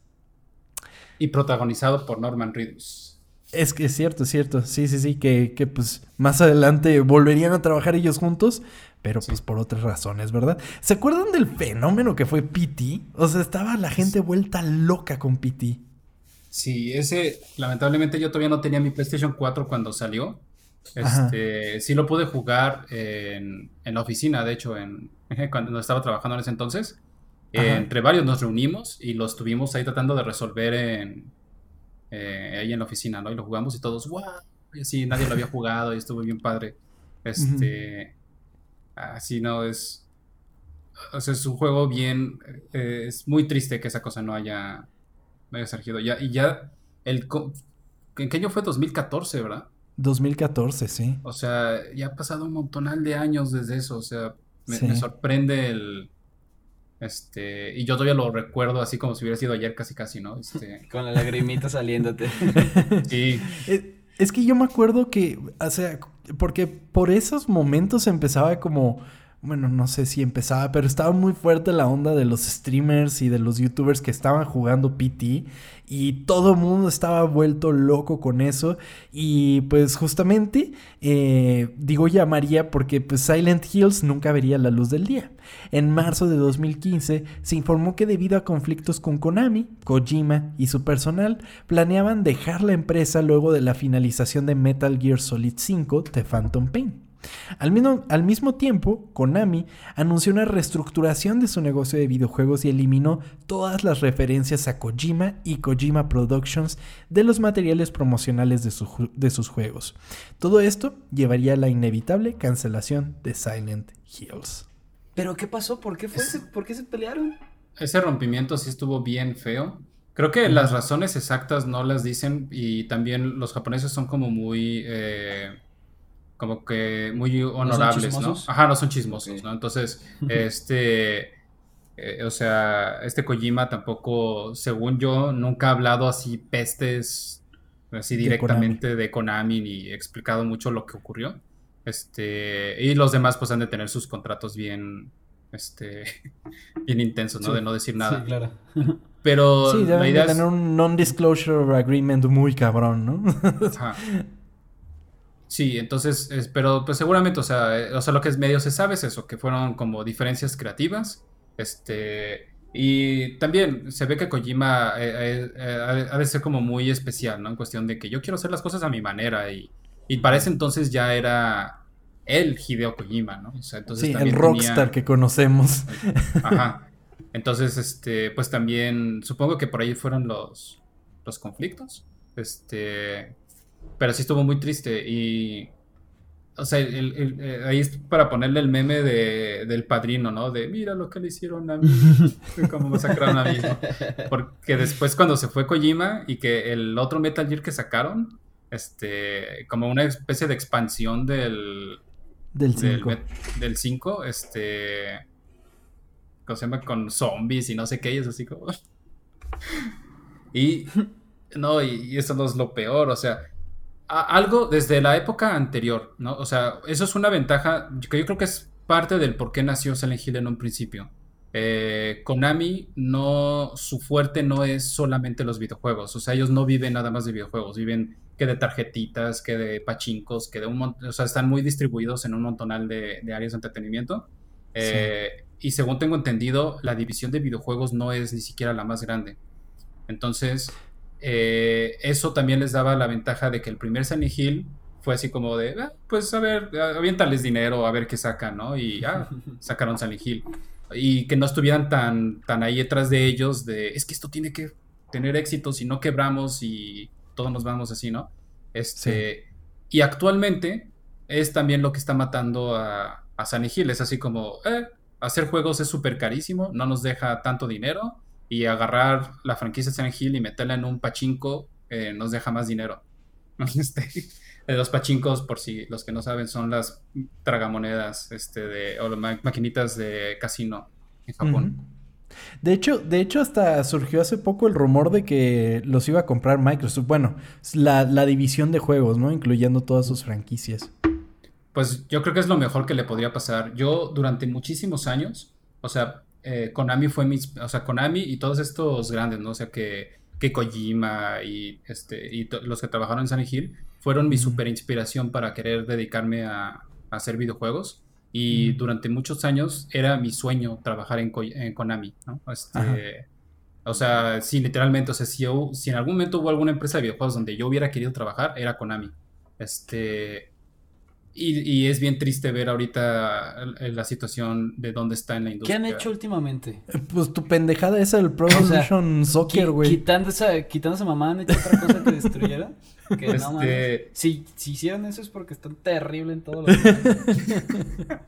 Y protagonizado por Norman Reedus. Es que es cierto, es cierto. Sí, sí, sí, que, que pues más adelante volverían a trabajar ellos juntos, pero pues por otras razones, ¿verdad? ¿Se acuerdan del fenómeno que fue PT? O sea, estaba la gente vuelta loca con PT. Sí, ese, lamentablemente yo todavía no tenía mi PlayStation 4 cuando salió. Este, sí lo pude jugar en, la oficina, de hecho, en, <laughs> cuando estaba trabajando en ese entonces. entre varios nos reunimos y lo estuvimos ahí tratando de resolver en, eh, ahí en la oficina, ¿no? Y lo jugamos y todos, ¡wow! Y así, nadie lo había jugado y estuvo bien padre. Este, Así no es. O sea, es un juego bien. Eh, es muy triste que esa cosa no haya, no haya surgido. Ya, y ya. El, ¿En qué año fue? 2014, ¿verdad? 2014, sí. O sea, ya ha pasado un montonal de años desde eso. O sea, me, sorprende el. Este, y yo todavía lo recuerdo así como si hubiera sido ayer casi casi, ¿no? Este... <laughs> Con la lagrimita saliéndote. <laughs> sí. Es que yo me acuerdo que, o sea, porque por esos momentos empezaba como, bueno, no sé si empezaba, pero estaba muy fuerte la onda de los streamers y de los youtubers que estaban jugando PT y todo el mundo estaba vuelto loco con eso y pues justamente eh, digo llamaría porque pues Silent Hills nunca vería la luz del día. En marzo de 2015 se informó que debido a conflictos con Konami, Kojima y su personal planeaban dejar la empresa luego de la finalización de Metal Gear Solid 5 The Phantom Pain. Al mismo, al mismo tiempo, Konami anunció una reestructuración de su negocio de videojuegos y eliminó todas las referencias a Kojima y Kojima Productions de los materiales promocionales de, su de sus juegos. Todo esto llevaría a la inevitable cancelación de Silent Hills. ¿Pero qué pasó? ¿Por qué fue? ese- ¿Por qué se pelearon? Ese rompimiento sí estuvo bien feo. Creo que las razones exactas no las dicen y también los japoneses son como muy, eh, como que muy honorables, ¿no? Ajá, no son chismosos. ¿no? Entonces, <laughs> este, eh, o sea, este Kojima tampoco, según yo, nunca ha hablado así pestes, así De directamente de Konami ni explicado mucho lo que ocurrió. Este, y los demás pues han de tener sus contratos bien, este, <laughs> bien intensos, ¿no? Sí. De no decir nada. Sí, claro. <laughs> Pero Sí, la deben de idea es... tener un non-disclosure agreement muy cabrón, ¿no? Ajá. Sí, entonces, es- pero pues seguramente, o sea, eh, o sea, lo que es medio se sabe es eso, que fueron como diferencias creativas, este, y también se ve que Kojima eh, eh, eh, ha de- ser como muy especial, ¿no? En cuestión de que yo quiero hacer las cosas a mi manera y, y para ese entonces ya era el Hideo Kojima, ¿no? O sea, entonces Sí, el rockstar tenía- que conocemos. <laughs> Ajá. <laughs> Entonces, este, pues también supongo que por ahí fueron los, los conflictos. Este, pero sí estuvo muy triste y, o sea, el- el- eh, ahí es para ponerle el meme de, del padrino, ¿no? De mira lo que le hicieron a mí, cómo masacraron a mi hijo. <laughs> Porque después cuando se fue Kojima y que el otro Metal Gear que sacaron, este, como una especie de expansión del, Del del 5. met- del 5, este. ¿Cómo se llama? Con zombies y no sé qué, y es así como. <laughs> Y. No, y, y eso no es lo peor, o sea. Algo desde la época anterior, ¿no? O sea, eso es una ventaja que yo creo que es parte del por qué nació Silent Hill en un principio. Eh, Konami no, su fuerte no es solamente los videojuegos, o sea, ellos no viven nada más de videojuegos, viven que de tarjetitas, que de pachincos, que de un montón, o sea, están muy distribuidos en un montonal de, de áreas de entretenimiento. Eh, Y según tengo entendido, la división de videojuegos no es ni siquiera la más grande. Entonces, eh, eso también les daba la ventaja de que el primer Silent Hill fue así como de, "Ah, pues a ver, aviéntales dinero, a ver qué sacan, ¿no? Y ah, <laughs> sacaron Silent Hill. Y que no estuvieran tan, tan ahí detrás de ellos de, es que esto tiene que tener éxito, si no quebramos y todos nos vamos así, ¿no? Este, Y actualmente es también lo que está matando a, a Silent Hill. Es así como, eh, hacer juegos es súper carísimo, no nos deja tanto dinero y agarrar la franquicia Silent Hill y meterla en un pachinko eh, nos deja más dinero. <laughs> Este, los pachinkos, por si los que no saben, son las tragamonedas este, de, o las ma- maquinitas de casino en Japón. De hecho, de hecho, hasta surgió hace poco el rumor de que los iba a comprar Microsoft. Bueno, la, la división de juegos, ¿no? Incluyendo todas sus franquicias. Pues yo creo que es lo mejor que le podría pasar. Yo durante muchísimos años, o sea, eh, Konami fue mis, o sea, Konami y todos estos grandes, ¿no? O sea, que, que Kojima y, este, y los que trabajaron en Silent Hill fueron mi super inspiración para querer dedicarme a, a hacer videojuegos. Y Ujú. durante muchos años era mi sueño trabajar en, Ko- en Konami, ¿no? Este, o sea, sí, literalmente, o sea, si, yo- si en algún momento hubo alguna empresa de videojuegos donde yo hubiera querido trabajar, era Konami. Este, y, y es bien triste ver ahorita la situación de dónde está en la ¿Qué industria. han hecho últimamente? Eh, Pues tu pendejada esa del Pro sea, Evolution Soccer, Qui- güey. Quitando esa, quitando esa mamá, ¿han hecho otra cosa que destruyera? Que no Este- mames. Si, si hicieron eso es porque están terrible en todo lo que <laughs>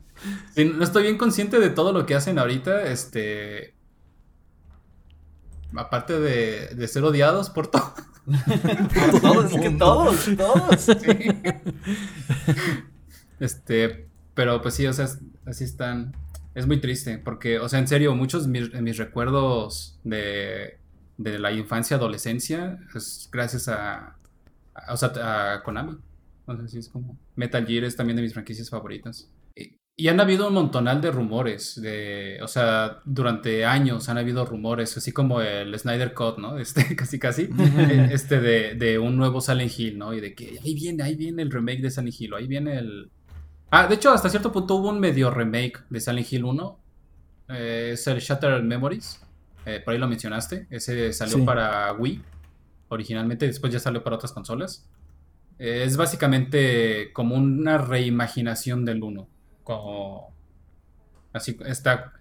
Sí, no estoy bien consciente de todo lo que hacen ahorita, este... Aparte de, de ser odiados por todo. <laughs> Todos, es que <laughs> todos, todos. Este, pero pues sí, o sea, así están. Es muy triste, porque, o sea, en serio, muchos de mis, de mis recuerdos de, de la infancia, adolescencia, es gracias a, a- o sea, a Konami. O sea, sí es como Metal Gear es también de mis franquicias favoritas. Y, y han habido un montonal de rumores, de, o sea, durante años han habido rumores, así como el Snyder Cut, ¿no? <laughs> Este, casi casi, eh, este de, de un nuevo Silent Hill, ¿no? Y de que ahí viene, ahí viene el remake de Silent Hill, o ahí viene el... Ah, de hecho, hasta cierto punto hubo un medio remake de Silent Hill 1, eh, es el Shattered Memories, eh, por ahí lo mencionaste, ese salió Sí. para Wii originalmente, después ya salió para otras consolas. Eh, es básicamente como una reimaginación del 1. Como... Así está...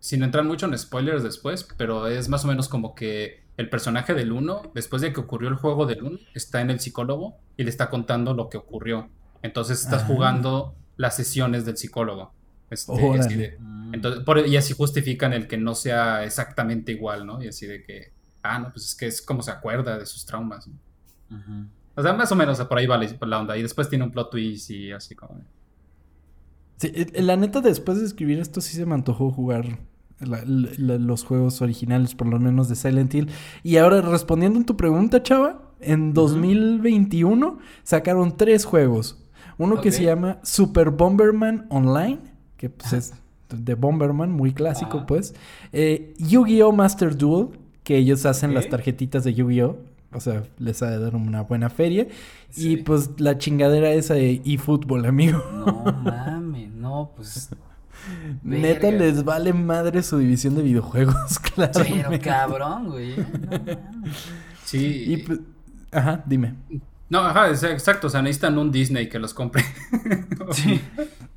sin entrar mucho en spoilers después, pero es más o menos como que el personaje del 1, después de que ocurrió el juego del 1, está en el psicólogo y le está contando lo que ocurrió. Entonces estás Ah. jugando las sesiones del psicólogo. Este, Órale. así de- entonces, por- y así justifican el que no sea exactamente igual, ¿no? Y así de que, ah, no, pues es que es como se acuerda de sus traumas. O sea, más o menos por ahí va la, la onda. Y después tiene un plot twist y así como... Sí, eh, la neta, después de escribir esto, sí se me antojó jugar la- la- los juegos originales, por lo menos de Silent Hill. Y ahora, respondiendo en tu pregunta, chava, en 2021 sacaron tres juegos. Uno que se llama Super Bomberman Online, que pues es de Bomberman, muy clásico, Ajá. pues. Eh, Yu-Gi-Oh! Master Duel, que ellos hacen las tarjetitas de Yu-Gi-Oh! O sea, les ha de dar una buena feria. Y pues la chingadera esa de eFootball, amigo. No mames, no, pues. <laughs> Neta Verga. les vale madre su división de videojuegos, <laughs> claro. Pero cabrón, güey. ¿eh? No. Sí. Y pues, ajá, dime. No, ajá, exacto. O sea, necesitan un Disney que los compre. <laughs> Sí.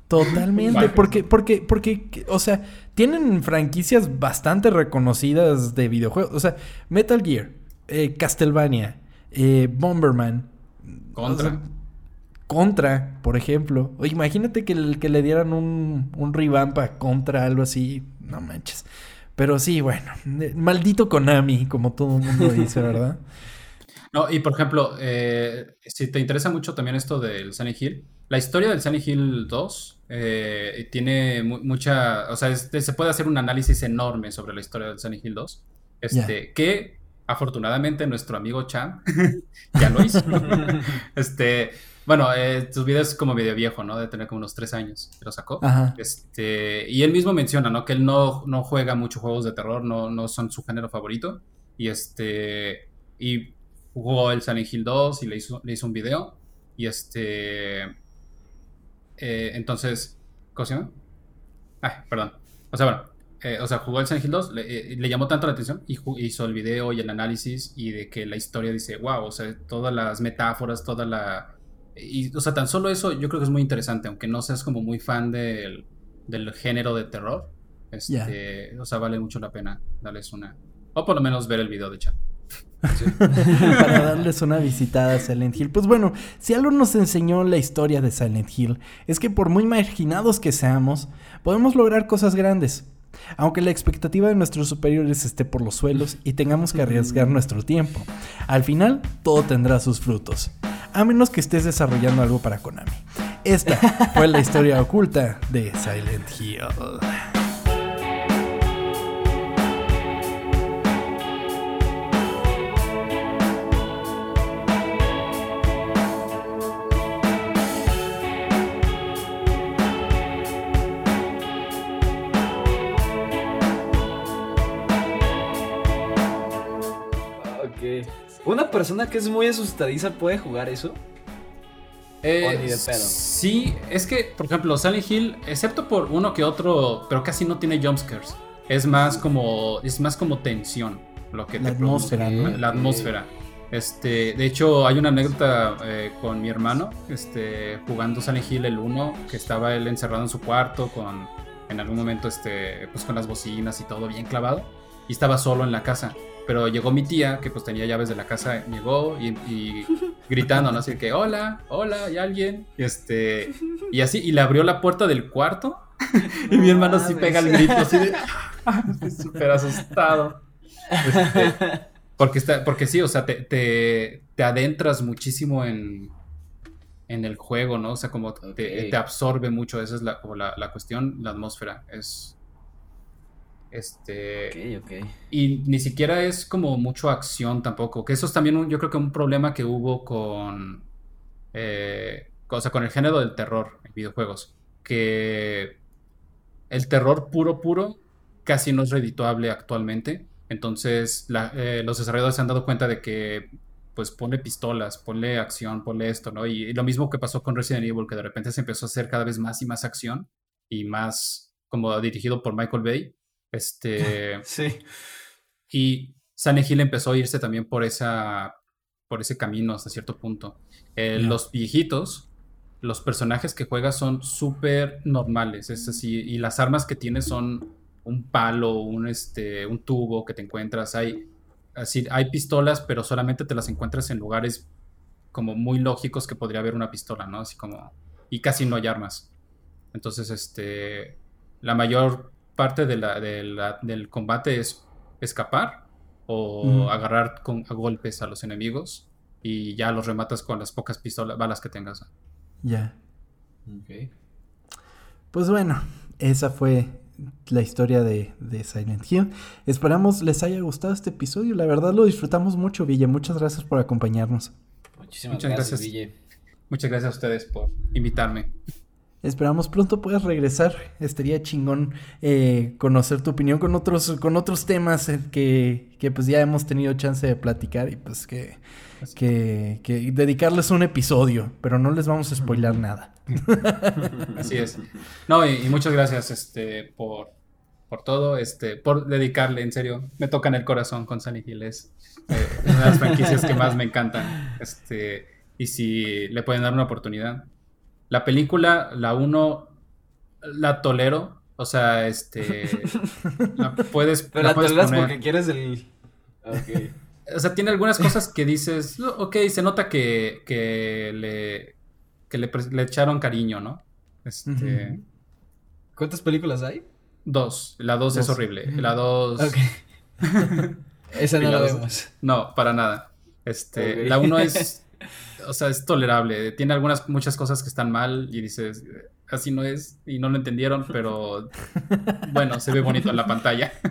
Totalmente, porque, porque, porque, o sea, tienen franquicias bastante reconocidas de videojuegos. O sea, Metal Gear, eh, Castlevania, eh, Bomberman. Contra. o sea, Contra, por ejemplo. O imagínate que, el- que le dieran un, un revamp a Contra, algo así. No manches. Pero sí, bueno, eh, maldito Konami, como todo el mundo dice, <laughs> ¿verdad? No, y por ejemplo, eh, si te interesa mucho también esto del Sunny Hill, la historia del Sunny Hill 2 eh, tiene mu- mucha, o sea, este, se puede hacer un análisis enorme sobre la historia del Sunny Hill 2, este, que afortunadamente nuestro amigo Chan <laughs> ya lo hizo. <laughs> este, bueno, eh, sus videos es como medio viejo, ¿no? De tener como unos tres años, que lo sacó. Ajá. Este, y él mismo menciona, ¿no? Que él no, no juega muchos juegos de terror, no, no son su género favorito. Y este, y jugó el Silent Hill 2 y le hizo, le hizo un video. Y este, eh, entonces, ¿cómo se llama? Ay, perdón. O sea, bueno, eh, o sea, jugó el Silent Hill 2, le, eh, le llamó tanto la atención y hizo el video y el análisis y de que la historia dice, wow, o sea, todas las metáforas, toda la... Y, o sea, tan solo eso yo creo que es muy interesante, aunque no seas como muy fan del, del género de terror. Este, O sea, vale mucho la pena darles una... O por lo menos ver el video de <laughs> Para darles una visitada a Silent Hill. Pues bueno, si algo nos enseñó la historia de Silent Hill, es que por muy marginados que seamos, podemos lograr cosas grandes. Aunque la expectativa de nuestros superiores esté por los suelos y tengamos que arriesgar nuestro tiempo, al final todo tendrá sus frutos. A menos que estés desarrollando algo para Konami. Esta fue la historia oculta de Silent Hill. ¿Una persona que es muy asustadiza puede jugar eso? Eh, O ni de pedo. Sí, es que, por ejemplo, Silent Hill, excepto por uno que otro, pero casi no tiene jumpscares. Es más como, es más como tensión lo que La te produce. atmósfera, ¿no? La atmósfera. Este, de hecho, hay una anécdota eh, con mi hermano, este, jugando Silent Hill el 1, que estaba él encerrado en su cuarto con, en algún momento, este, pues con las bocinas y todo bien clavado, y estaba solo en la casa. Pero llegó mi tía, que pues tenía llaves de la casa, llegó y, y <laughs> gritando, ¿no? Así que, hola, hola, ¿hay alguien? Este, y así, y le abrió la puerta del cuarto, <laughs> y mi hermano así pega el grito, así de, estoy súper asustado. Este, porque, está, porque sí, o sea, te, te, te adentras muchísimo en, en el juego, ¿no? O sea, como te, te absorbe mucho, esa es la, como la, la cuestión, la atmósfera, es... Este... Ok, ok. Y ni siquiera es como mucho acción tampoco, que eso es también un- yo creo que un problema que hubo con, eh, o sea, con el género del terror en videojuegos, que el terror puro puro casi no es redituable actualmente, entonces la- eh, los desarrolladores se han dado cuenta de que pues ponle pistolas, ponle acción, ponle esto, ¿no? Y, y lo mismo que pasó con Resident Evil, que de repente se empezó a hacer cada vez más y más acción y más como dirigido por Michael Bay. Este, <laughs> Sí. y Silent Hill empezó a irse también por esa, por ese camino hasta cierto punto. Eh. Los viejitos, los personajes que juegas son súper normales, es así, y las armas que tienes son un palo, un, este, un tubo que te encuentras, hay, así, hay pistolas, pero solamente te las encuentras en lugares como muy lógicos que podría haber una pistola, ¿no? Así como, y casi no hay armas. Entonces, este, la mayor parte de la- de la- del combate es escapar o agarrar con, a golpes a los enemigos y ya los rematas con las pocas pistolas, balas que tengas. Ya. Ok. Pues bueno, esa fue la historia de, de Silent Hill. Esperamos les haya gustado este episodio. La verdad lo disfrutamos mucho, Villa. Muchas gracias por acompañarnos. Muchísimas Muchas gracias, gracias. Ville. Muchas gracias a ustedes por invitarme. Esperamos pronto puedas regresar. Estaría chingón eh, conocer tu opinión con otros, con otros temas eh, que, que pues ya hemos tenido chance de platicar y pues que, que, que dedicarles un episodio, pero no les vamos a spoilar nada. <laughs> Así es. No, y, y muchas gracias este, por, por todo, este, por dedicarle, en serio. Me toca en el corazón con Sunny Hill. Es eh, una de las franquicias que más me encantan. Este, y si le pueden dar una oportunidad. La película, la uno, la tolero. O sea, este. <laughs> La puedes. Pero la, puedes toleras poner- porque quieres el. Ok. <laughs> O sea, tiene algunas cosas que dices, "No, ok, se nota que, que le, que le, le echaron cariño, ¿no? Este. ¿Cuántas películas hay? Dos, la dos, es horrible, la dos, Ok. <laughs> Esa no la la dos- vemos. no, para nada. Este, la uno es, o sea, es tolerable, tiene algunas, muchas cosas que están mal y dices, así no es, y no lo entendieron, pero <laughs> bueno, se ve bonito en la pantalla. <laughs>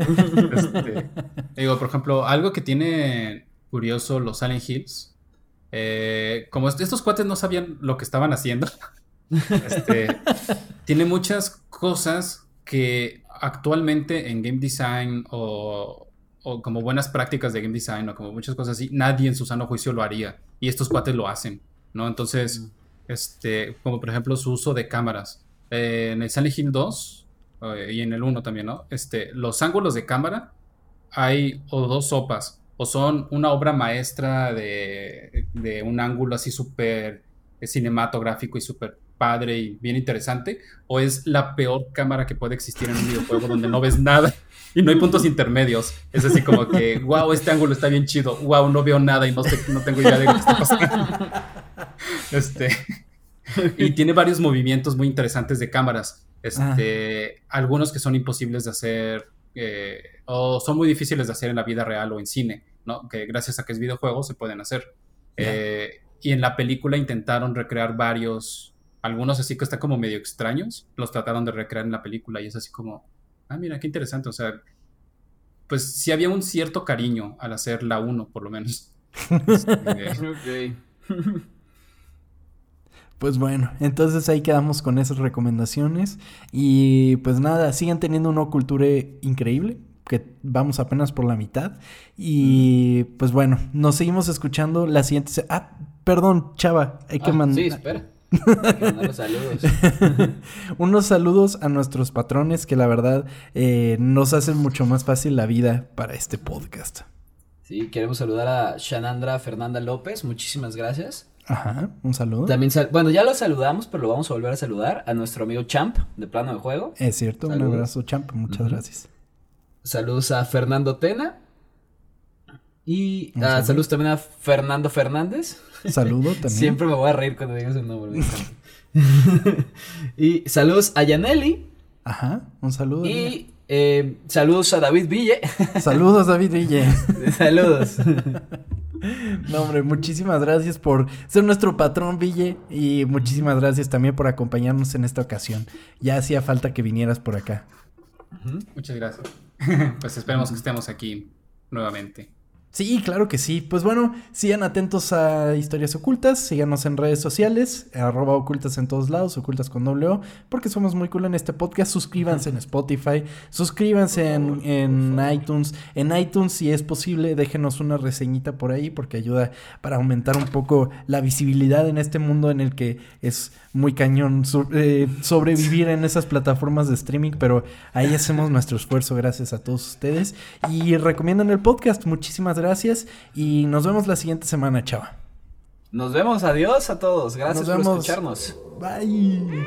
Este, digo, por ejemplo, algo que tiene curioso los Silent Hills, eh, como est- estos cuates no sabían lo que estaban haciendo, <laughs> este, tiene muchas cosas que actualmente en game design o, o como buenas prácticas de game design o como muchas cosas así, nadie en su sano juicio lo haría. Y estos cuates lo hacen, ¿no? Entonces, este, como por ejemplo su uso de cámaras. Eh, en el Silent Hill 2 eh, y en el 1 también, ¿no? Este, los ángulos de cámara hay o dos sopas, o son una obra maestra de, de un ángulo así súper cinematográfico y súper padre y bien interesante, o es la peor cámara que puede existir en un videojuego donde no ves <laughs> nada y no hay puntos intermedios. Es así como que, wow, este ángulo está bien chido, wow, no veo nada y no, sé- no tengo idea de qué está pasando. <laughs> Este, y tiene varios movimientos muy interesantes de cámaras. Este, algunos que son imposibles de hacer eh, o son muy difíciles de hacer en la vida real o en cine, ¿no? Que gracias a que es videojuego se pueden hacer. Eh, y en la película intentaron recrear varios, algunos así que están como medio extraños, los trataron de recrear en la película y es así como, ah, mira, qué interesante, o sea, pues sí había un cierto cariño al hacer la 1, por lo menos. <laughs> Este, Ok. Pues bueno, entonces ahí quedamos con esas recomendaciones. Y pues nada, sigan teniendo una cultura increíble, que vamos apenas por la mitad. Y pues bueno, nos seguimos escuchando la siguiente... Ah, perdón, Chava, hay que Ah, mandar... Sí, espera. Los saludos. <laughs> Unos saludos a nuestros patrones que la verdad eh, nos hacen mucho más fácil la vida para este podcast. Sí, queremos saludar a Shanandra Fernanda López. Muchísimas gracias. Ajá, un saludo. También, sal- bueno, ya lo saludamos, pero lo vamos a volver a saludar a nuestro amigo Champ de Plano de Juego. Es cierto, un abrazo, champ, muchas gracias. Saludos a Fernando Tena. Y ah, saludo. saludos también a Fernando Fernández. <laughs> Saludo también. Siempre me voy a reír cuando digas su nombre. <laughs> y saludos a Yaneli. Ajá, un saludo. Y eh, saludos a David Ville. <laughs> Saludos, David Ville. saludos. No, hombre, muchísimas gracias por ser nuestro patrón, Ville. Y muchísimas gracias también por acompañarnos en esta ocasión. Ya hacía falta que vinieras por acá. muchas gracias. pues esperemos que estemos aquí nuevamente. Sí, claro que sí. Pues bueno, sigan atentos a Historias Ocultas, síganos en redes sociales, arroba ocultas en todos lados, ocultas con doble O, porque somos muy cool en este podcast. Suscríbanse en Spotify, suscríbanse en, en iTunes. En iTunes, si es posible, déjenos una reseñita por ahí, porque ayuda para aumentar un poco la visibilidad en este mundo en el que es muy cañón so- eh, sobrevivir en esas plataformas de streaming, pero ahí hacemos nuestro esfuerzo gracias a todos ustedes. Y recomiendan el podcast. Muchísimas gracias y nos vemos la siguiente semana, chava. Nos vemos, adiós a todos. Gracias Nos por vemos. escucharnos. Bye.